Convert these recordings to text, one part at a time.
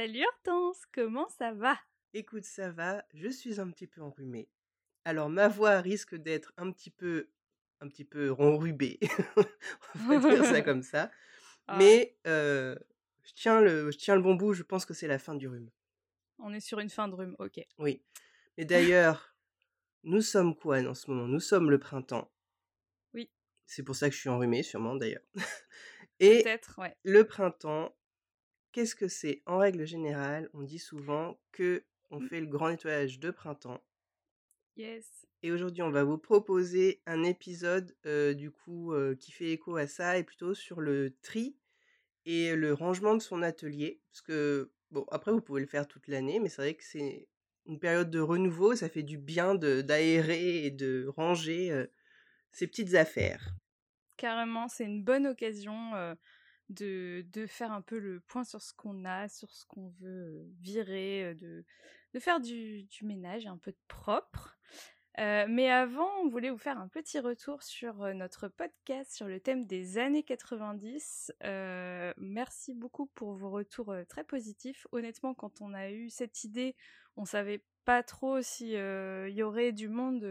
Salut Hortense, comment ça va? Écoute, ça va, je suis un petit peu enrhumée. Alors ma voix risque d'être un petit peu un petit peu ronrubée, on va dire ça comme ça. Ah. Mais euh, je, tiens le, je tiens le bon bout, je pense que c'est la fin du rhume. On est sur une fin de rhume, ok. Oui. Mais d'ailleurs, nous sommes quoi en ce moment? Nous sommes le printemps. Oui. C'est pour ça que je suis enrhumée, sûrement d'ailleurs. Et Peut-être, ouais. le printemps, qu'est-ce que c'est? En règle générale, on dit souvent que on Mm. fait le grand nettoyage de printemps. Yes. Et aujourd'hui, on va vous proposer un épisode euh, du coup euh, qui fait écho à ça et plutôt sur le tri et le rangement de son atelier. Parce que, bon, après, vous pouvez le faire toute l'année, mais c'est vrai que c'est une période de renouveau. Ça fait du bien de- d'aérer et de ranger euh, ses petites affaires. Carrément, c'est une bonne occasion de, faire un peu le point sur ce qu'on a, sur ce qu'on veut euh, virer, euh, de, faire du, ménage, un peu propre. Euh, mais avant, on voulait vous faire un petit retour sur notre podcast sur le thème des années 90. Euh, merci beaucoup pour vos retours très positifs. Honnêtement, quand on a eu cette idée, on savait pas trop si euh, y aurait du monde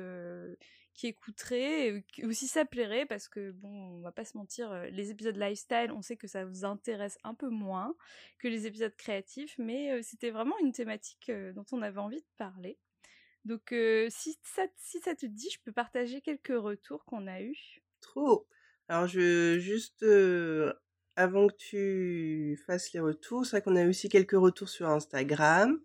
qui écouterait euh, ou si ça plairait parce que bon, on va pas se mentir, euh, les épisodes lifestyle, on sait que ça vous intéresse un peu moins que les épisodes créatifs, mais euh, c'était vraiment une thématique euh, dont on avait envie de parler. Donc, si, ça, si ça te dit, je peux partager quelques retours qu'on a eus. Trop. Alors, je juste avant que tu fasses les retours, c'est vrai qu'on a eu aussi quelques retours sur Instagram.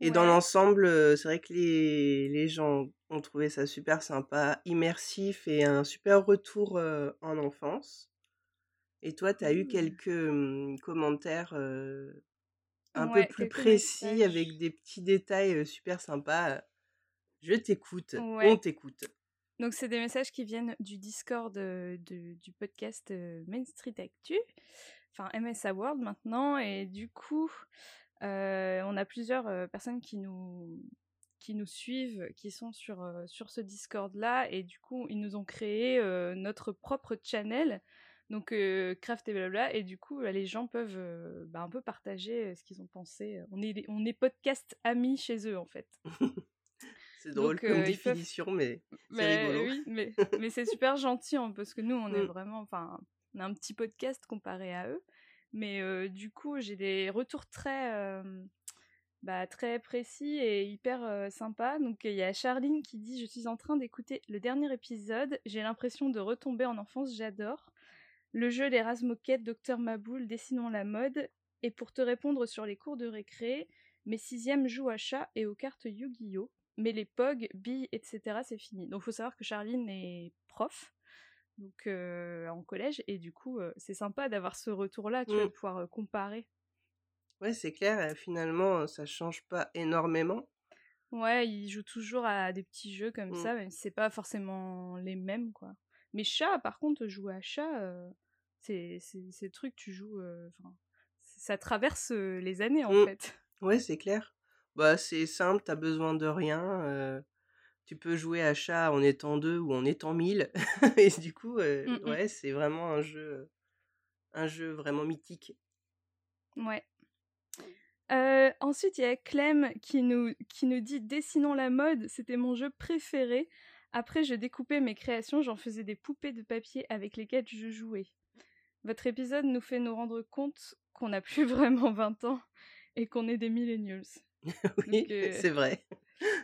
Et dans l'ensemble, c'est vrai que les, les gens ont trouvé ça super sympa, immersif et un super retour euh, en enfance. Et toi, tu as eu Cool. quelques hum, commentaires euh, un peu plus précis messages. avec des petits détails super sympas. Je t'écoute, on t'écoute. Donc, c'est des messages qui viennent du Discord de- du podcast Main Street Actu, enfin MSA World maintenant, et du coup, on a plusieurs euh, personnes qui nous qui nous suivent, qui sont sur, euh, sur ce Discord-là, et du coup, ils nous ont créé euh, notre propre channel, donc euh, Craft et blabla, et du coup, euh, les gens peuvent euh, bah, un peu partager euh, ce qu'ils ont pensé. On est, on est podcast amis chez eux, en fait. C'est drôle Donc, comme euh, peuvent définition, mais c'est mais rigolo. oui, mais, mais c'est super gentil hein, parce que nous, on est Mm. vraiment, enfin, on a un petit podcast comparé à eux. Mais euh, du coup, j'ai des retours très, euh, bah, très précis et hyper euh, sympas. Donc, il y a Charline qui dit Je suis en train d'écouter le dernier épisode. J'ai l'impression de retomber en enfance. J'adore. Le jeu, les Razmoquettes, Docteur Maboul, Dessinons la mode. Et pour te répondre sur les cours de récré, mes sixièmes jouent à chat et aux cartes Yu-Gi-Oh! Mais les POG, billes, etc., c'est fini. Donc, faut savoir que Charline est prof, donc euh, en collège, et du coup, euh, c'est sympa d'avoir ce retour-là, tu vois, Mm. de pouvoir euh, comparer. Ouais, c'est clair, finalement, ça change pas énormément. Ouais, ils jouent toujours à des petits jeux comme Mm. ça, même si c'est pas forcément les mêmes, quoi. Mais chat, par contre, jouer à chat, c'est c'est truc, tu joues. ça traverse les années, en Mm. fait. Ouais, c'est clair. Bah, c'est simple, t'as besoin de rien. Euh, tu peux jouer à chat en étant deux ou en étant mille. Et du coup, euh, Mm, mm. ouais, c'est vraiment un jeu, un jeu vraiment mythique. Ouais. Euh, ensuite, il y a Clem qui nous, qui nous dit Dessinons la mode, c'était mon jeu préféré. Après, je découpais mes créations, j'en faisais des poupées de papier avec lesquelles je jouais. Votre épisode nous fait nous rendre compte qu'on n'a plus vraiment 20 ans et qu'on est des millennials. Oui, euh, c'est vrai.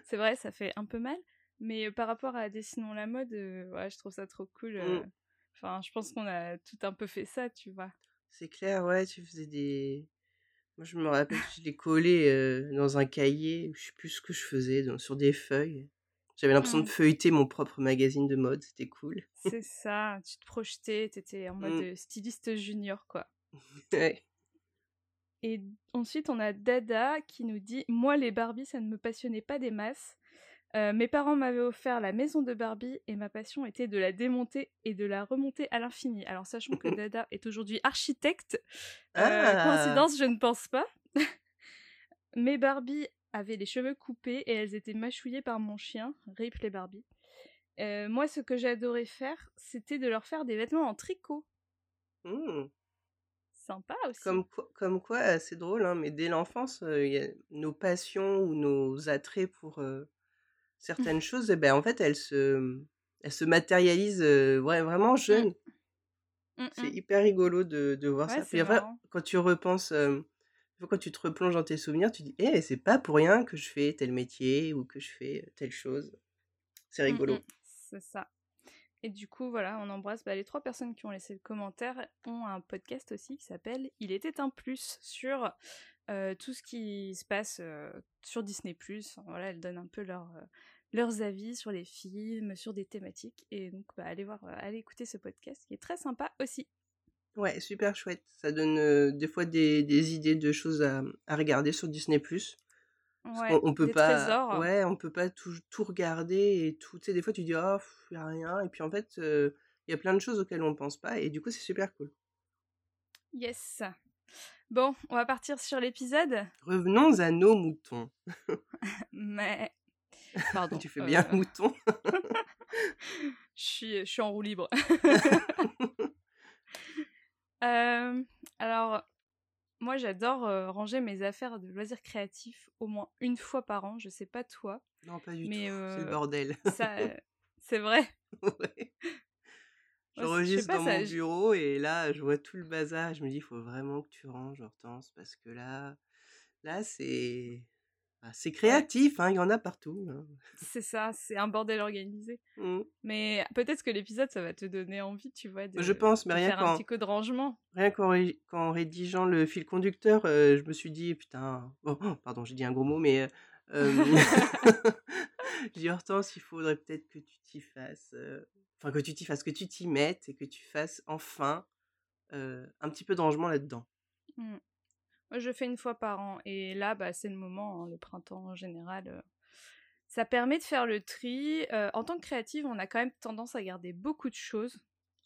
c'est vrai, ça fait un peu mal, mais euh, par rapport à Dessinons la mode, euh, ouais, je trouve ça trop cool. euh. Mm. Enfin, je pense qu'on a tout un peu fait ça, tu vois. C'est clair, ouais, tu faisais des... Moi, je me rappelle je les collais euh, dans un cahier, je sais plus ce que je faisais, dans- sur des feuilles. J'avais l'impression de feuilleter mon propre magazine de mode, c'était cool. C'est ça, tu te projetais, t'étais en mode Mm. styliste junior, quoi. Ouais. Et ensuite, on a Dada qui nous dit Moi, les Barbie, ça ne me passionnait pas des masses. Euh, mes parents m'avaient offert la maison de Barbie et ma passion était de la démonter et de la remonter à l'infini. Alors, sachant que Dada est aujourd'hui architecte, euh, Ah. coïncidence, je ne pense pas. mes Barbie avaient les cheveux coupés et elles étaient mâchouillées par mon chien, Rip les Barbie. Euh, moi, ce que j'adorais faire, c'était de leur faire des vêtements en tricot. Mmh. Sympa aussi. Comme quoi, comme quoi, euh, c'est drôle, hein, mais dès l'enfance, euh, nos passions ou nos attraits pour euh, certaines choses, eh ben, en fait, elles se, elles se matérialisent euh, vra- vraiment jeunes. Mm, C'est hyper rigolo de, de voir Ouais, ça. Puis après, quand tu repenses, euh, quand tu te replonges dans tes souvenirs, tu dis, eh, c'est pas pour rien que je fais tel métier ou que je fais telle chose. C'est rigolo. c'est ça. Et du coup, voilà, on embrasse bah, les trois personnes qui ont laissé le commentaire, ont un podcast aussi qui s'appelle Il était un plus sur euh, tout ce qui se passe euh, sur Disney+. Enfin, voilà, elles donnent un peu leur, euh, leurs avis sur les films, sur des thématiques. Et donc, bah, allez voir, euh, allez écouter ce podcast qui est très sympa aussi. Ouais, super chouette. Ça donne euh, des fois des, des idées de choses à, à regarder sur Disney+. Ouais, qu'on on peut des pas, trésors. ouais, on peut pas tout, tout regarder et tout. Tu sais, des fois tu dis, oh, il y a rien. Et puis en fait, il y a plein de choses auxquelles on pense pas. Et du coup, c'est super cool. Yes. Bon, on va partir sur l'épisode. Revenons à nos moutons. Mais... Pardon. tu fais bien euh, le mouton. Je suis, je suis en roue libre. Euh, alors, moi, j'adore euh, ranger mes affaires de loisirs créatifs au moins une fois par an. Je sais pas toi, non, pas du mais tout. C'est le bordel. ça, c'est vrai. Ouais. J'enregistre dans ça- mon bureau et là, je vois tout le bazar. Je me dis, il faut vraiment que tu ranges, Hortense, parce que là, là, c'est, ah, c'est créatif. hein, Il y en a partout. hein. C'est ça, c'est un bordel organisé. Mm. Mais peut-être que l'épisode, ça va te donner envie, tu vois, de, Je pense, mais de rien faire un qu'en petit coup de rangement. rien qu'en ré- qu'en rédigeant le fil conducteur, euh, je me suis dit, putain, oh, oh, pardon, j'ai dit un gros mot, mais euh, j'ai dit, Hortense, il faudrait peut-être que tu t'y fasses, euh, enfin, que tu t'y fasses, que tu t'y mettes et que tu fasses enfin un petit peu de rangement là-dedans. Mm. Moi, je fais une fois par an. Et là, bah, c'est le moment, hein, le printemps en général. euh, Ça permet de faire le tri. Euh, en tant que créative, on a quand même tendance à garder beaucoup de choses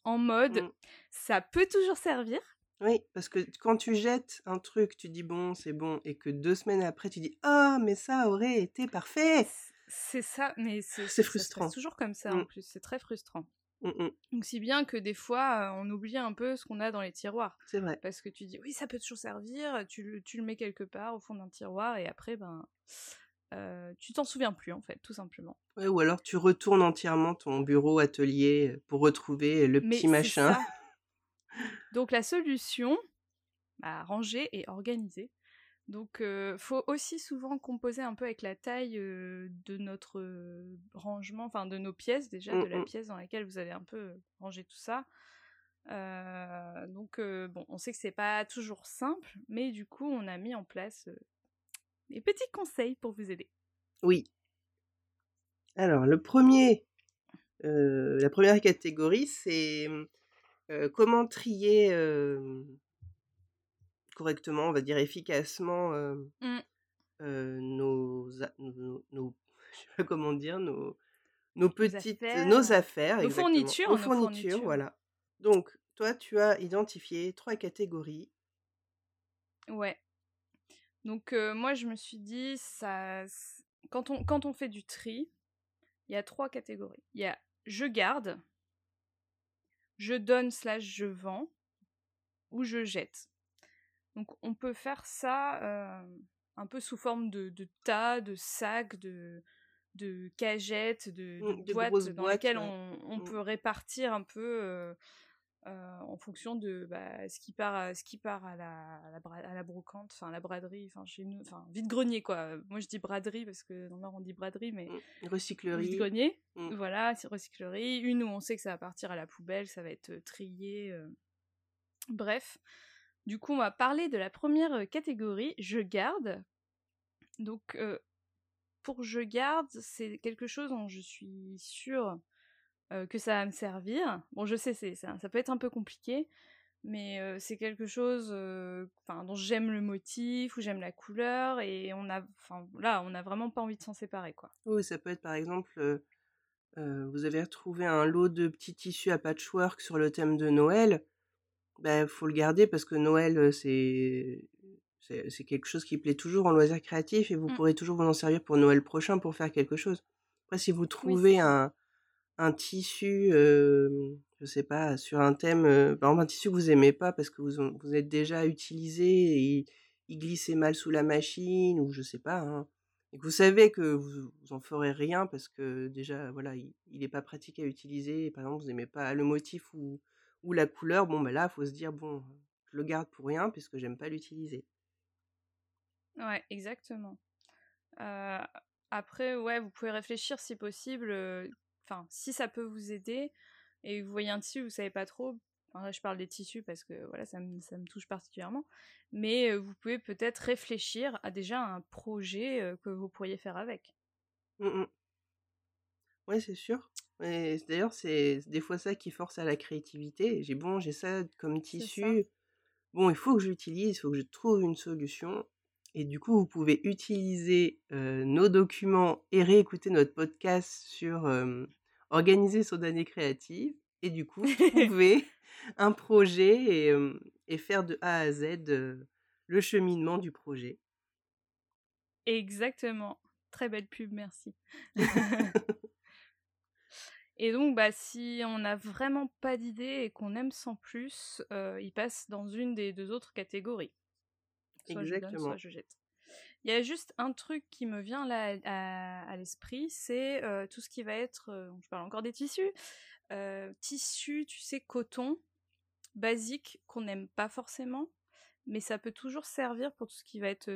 en mode Mm. ça peut toujours servir. Oui, parce que quand tu jettes un truc, tu dis bon, c'est bon, et que deux semaines après, tu dis ah, mais ça aurait été parfait. C'est ça, mais c'est frustrant. toujours comme ça Mm. en plus. C'est très frustrant. Mm, mm, Donc, si bien que des fois, on oublie un peu ce qu'on a dans les tiroirs. c'est vrai. Parce que tu dis oui, ça peut toujours servir. Tu le, tu le mets quelque part au fond d'un tiroir et après, ben. euh, tu t'en souviens plus en fait, tout simplement. Ouais, ou alors tu retournes entièrement ton bureau, atelier euh, pour retrouver le Mais petit machin. ça. Donc la solution, bah, ranger et organiser. Donc euh, faut aussi souvent composer un peu avec la taille euh, de notre euh, rangement, enfin de nos pièces déjà, de la pièce dans laquelle vous allez un peu ranger tout ça. Donc bon, on sait que c'est pas toujours simple, mais du coup on a mis en place des petits conseils pour vous aider. Oui. Alors, le premier, la première catégorie, c'est comment trier correctement, on va dire efficacement, euh, Mm. euh, nos, nos, nos- je sais pas comment dire, nos, nos petites, affaires. nos affaires, Nos exactement. fournitures, nos nos fournitures, fournitures. voilà. Donc, toi, tu as identifié trois catégories. Ouais. Donc euh, moi je me suis dit ça quand on quand on fait du tri, il y a trois catégories. Il y a je garde, je donne slash je vends ou je jette. Donc on peut faire ça euh, un peu sous forme de, de tas, de sacs, de de cagettes, de, de Mm, de boîtes dans boîtes, lesquelles ouais. on, on Mm. peut répartir un peu euh, euh, en fonction de bah, ce qui part, à, ce qui part à la, à la, bra- à la brocante, enfin la braderie, enfin chez nous, enfin vide grenier quoi. Moi je dis braderie parce que dans le Nord on dit braderie, mais Mm. Recyclerie. vide grenier, Mm. voilà, c'est recyclerie. Une où on sait que ça va partir à la poubelle, ça va être trié. euh. Bref, du coup on va parler de la première catégorie, je garde. Donc pour je garde, c'est quelque chose dont je suis sûre que ça va me servir. Bon, je sais, c'est, ça, peut être un peu compliqué, mais c'est quelque chose dont j'aime le motif ou j'aime la couleur et on a là on n'a vraiment pas envie de s'en séparer quoi. Oui, ça peut être par exemple vous avez retrouvé un lot de petits tissus à patchwork sur le thème de Noël. Ben faut le garder parce que Noël c'est c'est quelque chose qui plaît toujours en loisir créatif et vous mmh. pourrez toujours vous en servir pour Noël prochain pour faire quelque chose. Après si vous trouvez un un tissu, euh, je sais pas, sur un thème, euh, par exemple un tissu que vous aimez pas parce que vous, vous êtes déjà utilisé et il, glissait mal sous la machine ou je sais pas, hein, et que vous savez que vous, vous en ferez rien parce que déjà voilà il, n'est pas pratique à utiliser, par exemple vous aimez pas le motif ou, ou la couleur, bon ben là faut se dire bon je le garde pour rien puisque j'aime pas l'utiliser. Ouais, exactement. Euh, après, ouais, vous pouvez réfléchir si possible enfin, si ça peut vous aider et vous voyez un tissu, vous savez pas trop. là, je parle des tissus parce que voilà, ça me, ça me touche particulièrement. Mais vous pouvez peut-être réfléchir à déjà un projet que vous pourriez faire avec. Mmh oui, c'est sûr. D'ailleurs, c'est des fois ça qui force à la créativité. J'ai bon, j'ai ça comme tissu. Bon, il faut que je l'utilise, il faut que je trouve une solution. Et du coup, vous pouvez utiliser nos documents et réécouter notre podcast sur organiser son année créative. Et du coup, trouver un projet et, faire de A à Z le cheminement du projet. Exactement. Très belle pub, merci. et donc, bah, si on n'a vraiment pas d'idée et qu'on aime sans plus, il passe dans une des deux autres catégories. Exactement. je jette. Il y a juste un truc qui me vient là à, l'esprit, c'est euh, tout ce qui va être, euh, je parle encore des tissus, euh, tissus, tu sais, coton, basique, qu'on n'aime pas forcément, mais ça peut toujours servir pour tout ce qui va être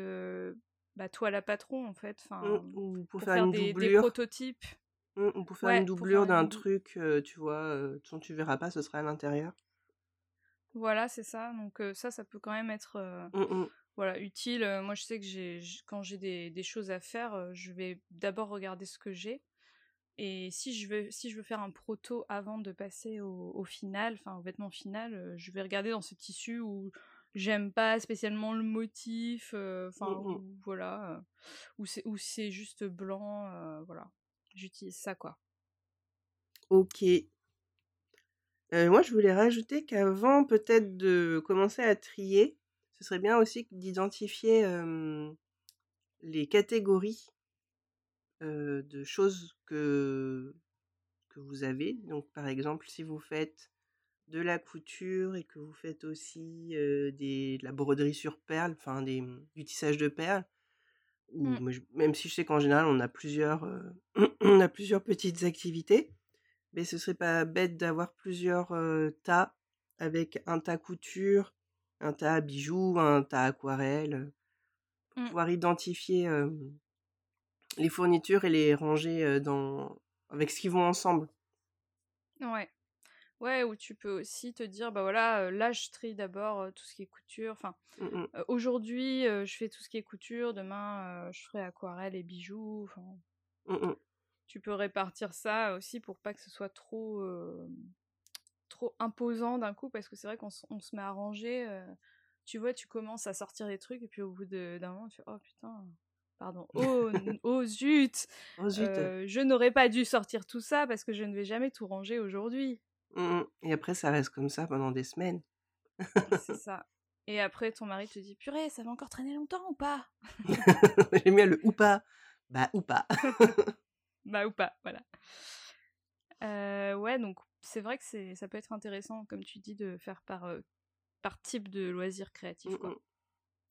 bah, toile à patron en fait, enfin, mmh, pour, faire, des, prototypes. Mmh, ou pour faire une doublure d'un truc, tu vois, dont tu verras pas, ce sera à l'intérieur. Voilà, c'est ça. Donc ça, ça peut quand même être mmh, voilà, utile. moi, je sais que j'ai, quand j'ai des, choses à faire, je vais d'abord regarder ce que j'ai. Et si je veux, si je veux faire un proto avant de passer au, final, enfin au vêtement final, je vais regarder dans ce tissu où j'aime pas spécialement le motif, enfin mmh voilà, c'est où c'est juste blanc, voilà. J'utilise ça quoi. Ok. moi, je voulais rajouter qu'avant peut-être de commencer à trier, ce serait bien aussi d'identifier les catégories de choses que, que vous avez. Donc, par exemple, si vous faites de la couture et que vous faites aussi des, de la broderie sur perles, enfin du tissage de perles, mmh. même si je sais qu'en général on a plusieurs, on a plusieurs petites activités, mais ce serait pas bête d'avoir plusieurs tas avec un tas couture, un tas à bijoux, un tas aquarelle, pour mmh. pouvoir identifier les fournitures et les ranger dans avec ce qui vont ensemble. Ouais. Ouais, ou tu peux aussi te dire, bah voilà, là je trie d'abord tout ce qui est couture. Enfin, mmh aujourd'hui je fais tout ce qui est couture, demain je ferai aquarelle et bijoux. Enfin, mmh tu peux répartir ça aussi pour pas que ce soit trop trop imposant d'un coup parce que c'est vrai qu'on se met à ranger. Tu vois, tu commences à sortir des trucs et puis au bout d'un moment, tu fais oh putain, pardon, oh, oh zut, oh, euh, je n'aurais pas dû sortir tout ça parce que je ne vais jamais tout ranger aujourd'hui. Mmh et après, ça reste comme ça pendant des semaines. c'est ça. Et après, ton mari te dit purée, ça va encore traîner longtemps ou pas? J'aime bien le ou pas. Bah ou pas. bah ou pas, voilà. Euh, ouais, donc c'est vrai que c'est, ça peut être intéressant, comme tu dis, de faire par, euh, par type de loisir créatif. Quoi.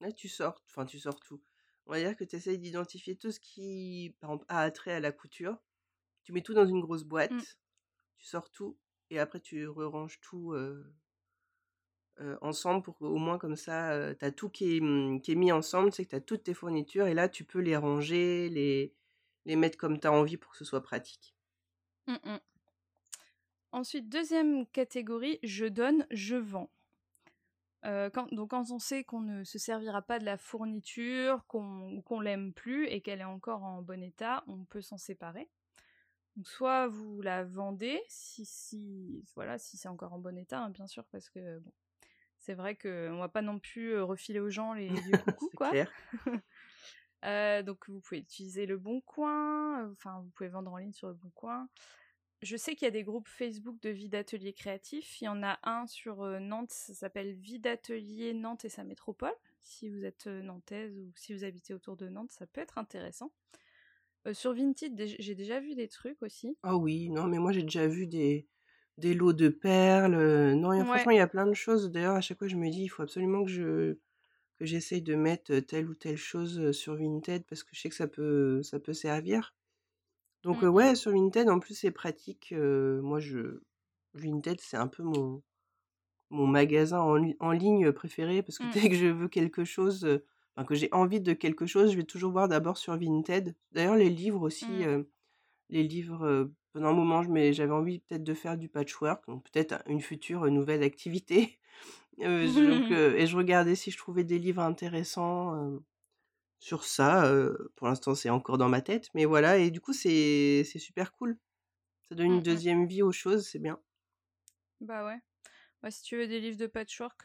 Là, tu sors, enfin, tu sors tout. On va dire que tu essayes d'identifier tout ce qui, par exemple, a attrait à la couture. Tu mets tout dans une grosse boîte, mmh. tu sors tout, et après tu ranges tout ensemble pour qu'au moins comme ça, tu as tout qui est, mmh, mis ensemble, c'est que tu as toutes tes fournitures, et là, tu peux les ranger, les, mettre comme tu as envie pour que ce soit pratique. Mmh Ensuite, deuxième catégorie, je donne, je vends. Donc quand on sait qu'on ne se servira pas de la fourniture, qu'on l'aime plus et qu'elle est encore en bon état, on peut s'en séparer. Donc soit vous la vendez, si, si voilà, si c'est encore en bon état, hein, bien sûr, parce que bon, c'est vrai qu'on va pas non plus refiler aux gens les vieux coucou, quoi. Clair. donc vous pouvez utiliser le Bon Coin, enfin vous pouvez vendre en ligne sur le Bon Coin. Je sais qu'il y a des groupes Facebook de vie d'atelier créatif. Il y en a un sur Nantes, ça s'appelle Vie d'atelier Nantes et sa métropole. Si vous êtes nantaise ou si vous habitez autour de Nantes, ça peut être intéressant. Sur Vinted, j'ai déjà vu des trucs aussi. Ah oui, non, mais moi j'ai déjà vu des, des lots de perles. Non, franchement, il y a plein de choses. D'ailleurs, à chaque fois, je me dis, il faut absolument que je que j'essaye de mettre telle ou telle chose sur Vinted parce que je sais que ça peut, ça peut servir. Donc Mmh ouais, sur Vinted, en plus, c'est pratique. moi, je Vinted, c'est un peu mon mon magasin en, ligne préféré parce que Mmh. dès que je veux quelque chose, enfin, que j'ai envie de quelque chose, je vais toujours voir d'abord sur Vinted. D'ailleurs, les livres aussi, Mmh. les livres, pendant un moment, j'avais envie peut-être de faire du patchwork, donc peut-être une future nouvelle activité. donc, et je regardais si je trouvais des livres intéressants sur ça. pour l'instant, c'est encore dans ma tête, mais voilà. Et du coup, c'est super cool. Ça donne une Mmh deuxième vie aux choses, c'est bien. Bah ouais. Bah, si tu veux des livres de patchwork,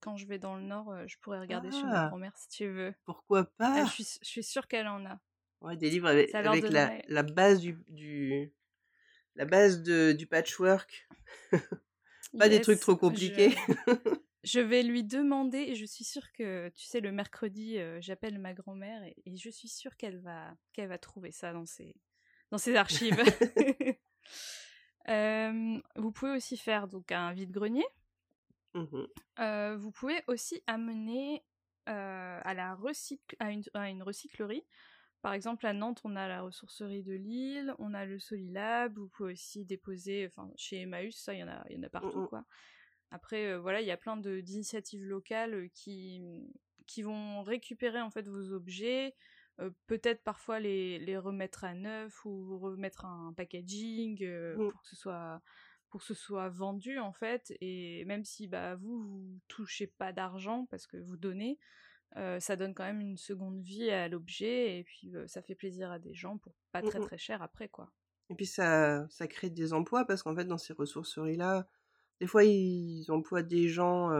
quand je vais dans le Nord, je pourrais regarder chez ma Ah! grand-mère si tu veux. Pourquoi Ah, pas? je, suis, je suis sûre qu'elle en a. Ouais, des livres avec, la, la base du, du la base de, du patchwork. Pas des trucs trop je- compliqués. Je vais lui demander, et je suis sûre que, tu sais, le mercredi, euh, j'appelle ma grand-mère, et, et je suis sûre qu'elle va, qu'elle va trouver ça dans ses, dans ses archives. Euh, vous pouvez aussi faire donc un vide-grenier. Euh, vous pouvez aussi amener euh, à, la recycle, à, une, à une recyclerie. Par exemple, à Nantes, on a la ressourcerie de Lille, on a le Solilab, vous pouvez aussi déposer, enfin, chez Emmaüs, ça, il y en a, y en a partout, Mhm. quoi. Après, voilà, il y a plein d'initiatives locales qui, qui vont récupérer, en fait, vos objets, euh, peut-être parfois les, les remettre à neuf ou remettre un packaging euh, Mm. pour que ce soit pour que ce soit vendu en fait et même si bah vous vous touchez pas d'argent parce que vous donnez euh, ça donne quand même une seconde vie à l'objet et puis ça fait plaisir à des gens pour pas très Mhm. très cher après quoi Et puis ça, ça crée des emplois parce qu'en fait, dans ces ressourceries-là, des fois, ils emploient des gens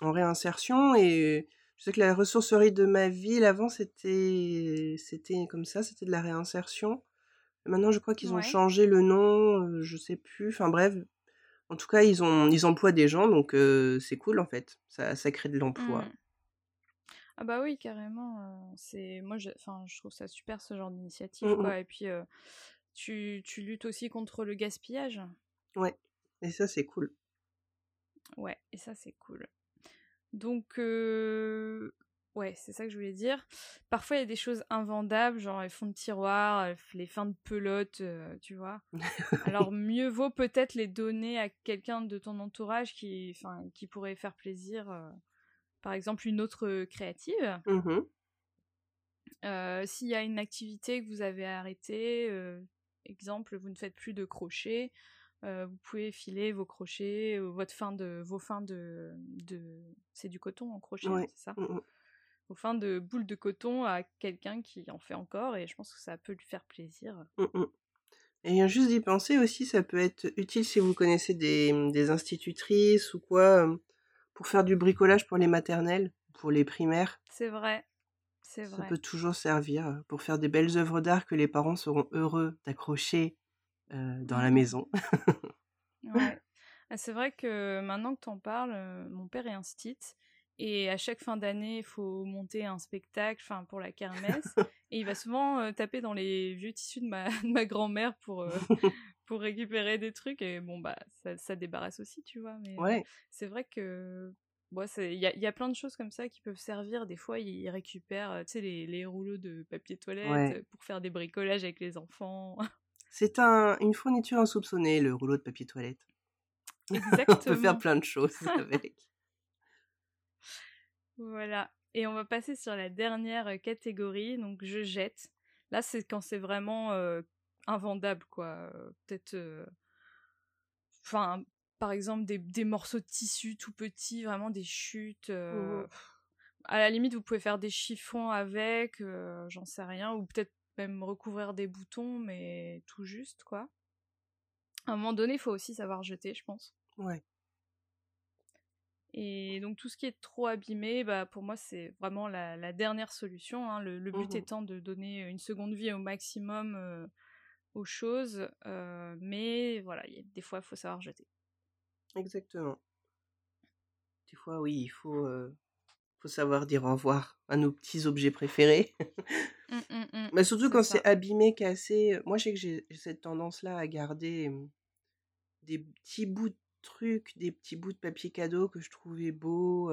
en réinsertion. Et je sais que la ressourcerie de ma ville, avant, c'était c'était comme ça, c'était de la réinsertion. Maintenant, je crois qu'ils ont Ouais. changé le nom, euh, je sais plus. Enfin bref, en tout cas, ils, ont, ils emploient des gens, donc euh, c'est cool en fait. Ça, ça crée de l'emploi. Mm. ah bah oui carrément c'est moi je enfin je trouve ça super ce genre d'initiative Mm, quoi et puis euh, tu, tu luttes aussi contre le gaspillage Ouais, et ça, c'est cool. Ouais, et ça c'est cool. Donc, euh, ouais, c'est ça que je voulais dire. Parfois il y a des choses invendables, genre les fonds de tiroir, les fins de pelote, euh, tu vois. Alors mieux vaut peut-être les donner à quelqu'un de ton entourage qui, qui pourrait faire plaisir. euh, par exemple, une autre créative. Euh, S'il y a une activité que vous avez arrêtée, exemple, vous ne faites plus de crochet, euh, vous pouvez filer vos crochets, euh, votre fin de, vos fins de, de c'est du coton en crochet, Ouais. c'est ça? Mhm. Vos fins de boules de coton à quelqu'un qui en fait encore, et je pense que ça peut lui faire plaisir. Mhm. Et juste d'y penser aussi, ça peut être utile si vous connaissez des, des institutrices ou quoi, pour faire du bricolage pour les maternelles, pour les primaires. C'est vrai, c'est Ça vrai. peut toujours servir euh, pour faire des belles œuvres d'art que les parents seront heureux d'accrocher dans la Mhm. maison. Ouais. Ah, c'est vrai que maintenant que t'en parles, euh, mon père est instit et à chaque fin d'année, il faut monter un spectacle, enfin pour la kermesse, et il va souvent euh, taper dans les vieux tissus de ma, de ma grand-mère pour euh, pour récupérer des trucs et bon bah ça, ça débarrasse aussi, tu vois. Mais euh, Ouais, c'est vrai que bon, il y a, il y a plein de choses comme ça qui peuvent servir. Des fois, ils récupèrent, euh, les, les rouleaux de papier toilette Ouais. euh, pour faire des bricolages avec les enfants. C'est un, une fourniture insoupçonnée, le rouleau de papier toilette. On peut Exactement. faire plein de choses avec. Voilà. Et on va passer sur la dernière catégorie, donc je jette. Là, c'est quand c'est vraiment euh, invendable, quoi. Peut-être. euh, Enfin, par exemple, des, des morceaux de tissu tout petits, vraiment des chutes. euh, Mhm. À la limite, vous pouvez faire des chiffons avec, j'en sais rien, ou peut-être même recouvrir des boutons, mais tout juste, quoi. À un moment donné, il faut aussi savoir jeter, je pense. Ouais. Et donc tout ce qui est trop abîmé, bah, pour moi c'est vraiment la, dernière solution. Hein. Le, but Mmh étant de donner une seconde vie au maximum aux choses, mais voilà, y a, des fois il faut savoir jeter. Exactement. Des fois, oui, il faut, faut savoir dire au revoir à nos petits objets préférés. Mmh, mmh, mmh. Mais surtout quand c'est abîmé, cassé. Moi, je sais que j'ai cette tendance-là à garder des petits bouts de trucs, des petits bouts de papier cadeau que je trouvais beaux.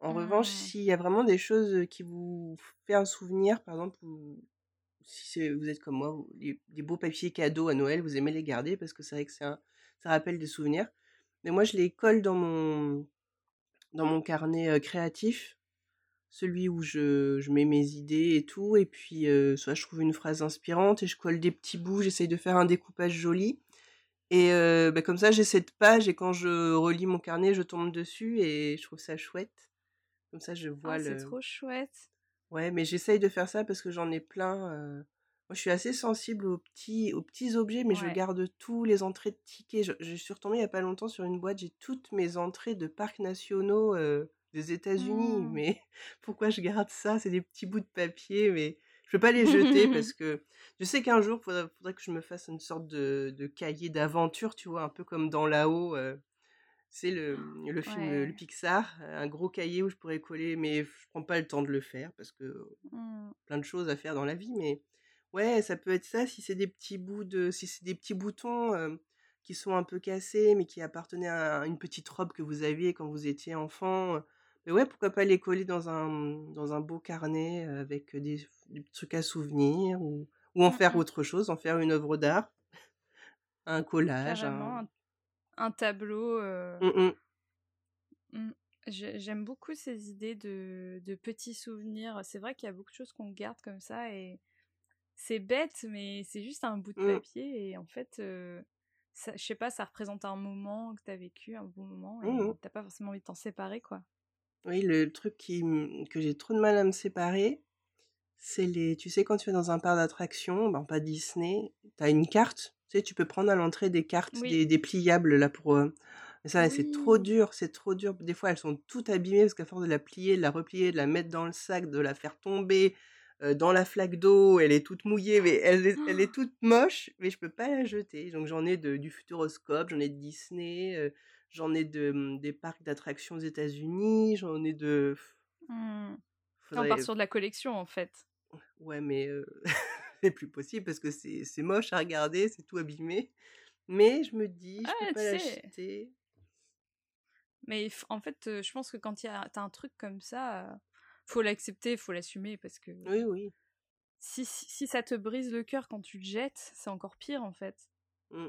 En revanche, s'il y a vraiment des choses qui vous font un souvenir, par exemple, si vous êtes comme moi, des beaux papiers cadeaux à Noël, vous aimez les garder parce que c'est vrai que ça rappelle des souvenirs. Mais moi, je les colle dans mon, dans mon carnet créatif, celui où je, je, mets mes idées et tout. Et puis, soit je trouve une phrase inspirante et je colle des petits bouts, j'essaye de faire un découpage joli. Et bah, comme ça, j'ai cette page et quand je relis mon carnet, je tombe dessus et je trouve ça chouette. Comme ça, je vois oh, le. C'est trop chouette. Ouais, mais j'essaye de faire ça parce que j'en ai plein. Moi, je suis assez sensible aux petits, aux petits objets, mais je garde tous les entrées de tickets. Je, je, suis retombée il n'y a pas longtemps sur une boîte, j'ai toutes mes entrées de parcs nationaux des États-Unis. Mmh. Mais pourquoi je garde ça? C'est des petits bouts de papier, mais je peux pas les jeter parce que je sais qu'un jour, il faudrait, que je me fasse une sorte de, de cahier d'aventure, tu vois, un peu comme dans là-haut. c'est le, le film le Pixar, un gros cahier où je pourrais coller, mais je prends pas le temps de le faire parce que mmh. plein de choses à faire dans la vie. Mais ouais, ça peut être ça si c'est des petits bouts de, si c'est des petits boutons qui sont un peu cassés, mais qui appartenaient à une petite robe que vous aviez quand vous étiez enfant. Mais ouais, pourquoi pas les coller dans un, dans un beau carnet avec des, trucs à souvenir ou, ou en Mmh faire autre chose, en faire une œuvre d'art, un collage. Un... un... tableau. Mmh mmh. J'aime beaucoup ces idées de, de petits souvenirs. C'est vrai qu'il y a beaucoup de choses qu'on garde comme ça et c'est bête, mais c'est juste un bout de papier et en fait, ça, je sais pas, ça représente un moment que tu as vécu, un bon moment et t'as pas forcément envie de t'en séparer quoi. Oui, le truc qui, que j'ai trop de mal à me séparer, c'est les. Tu sais, quand tu es dans un parc d'attractions, ben pas Disney, tu as une carte. Tu sais, tu peux prendre à l'entrée des cartes, des, des, pliables là pour. Mais ça, c'est trop dur, c'est trop dur. Des fois, elles sont toutes abîmées parce qu'à force de la plier, de la replier, de la mettre dans le sac, de la faire tomber dans la flaque d'eau, elle est toute mouillée, mais elle est, elle est toute moche, mais je peux pas la jeter. Donc j'en ai de, du Futuroscope, j'en ai de Disney, J'en ai de, mmh, des parcs d'attractions aux États-Unis, j'en ai de. Mmh. On part sur de la collection en fait. Ouais, mais c'est plus possible parce que c'est moche à regarder, c'est tout abîmé. Mais je me dis, je ah, peux pas l'acheter. Mais en fait, je pense que quand tu as un truc comme ça, faut l'accepter, faut l'assumer parce que. Oui, oui. Si, si, ça te brise le cœur quand tu le jettes, c'est encore pire en fait. Mmh.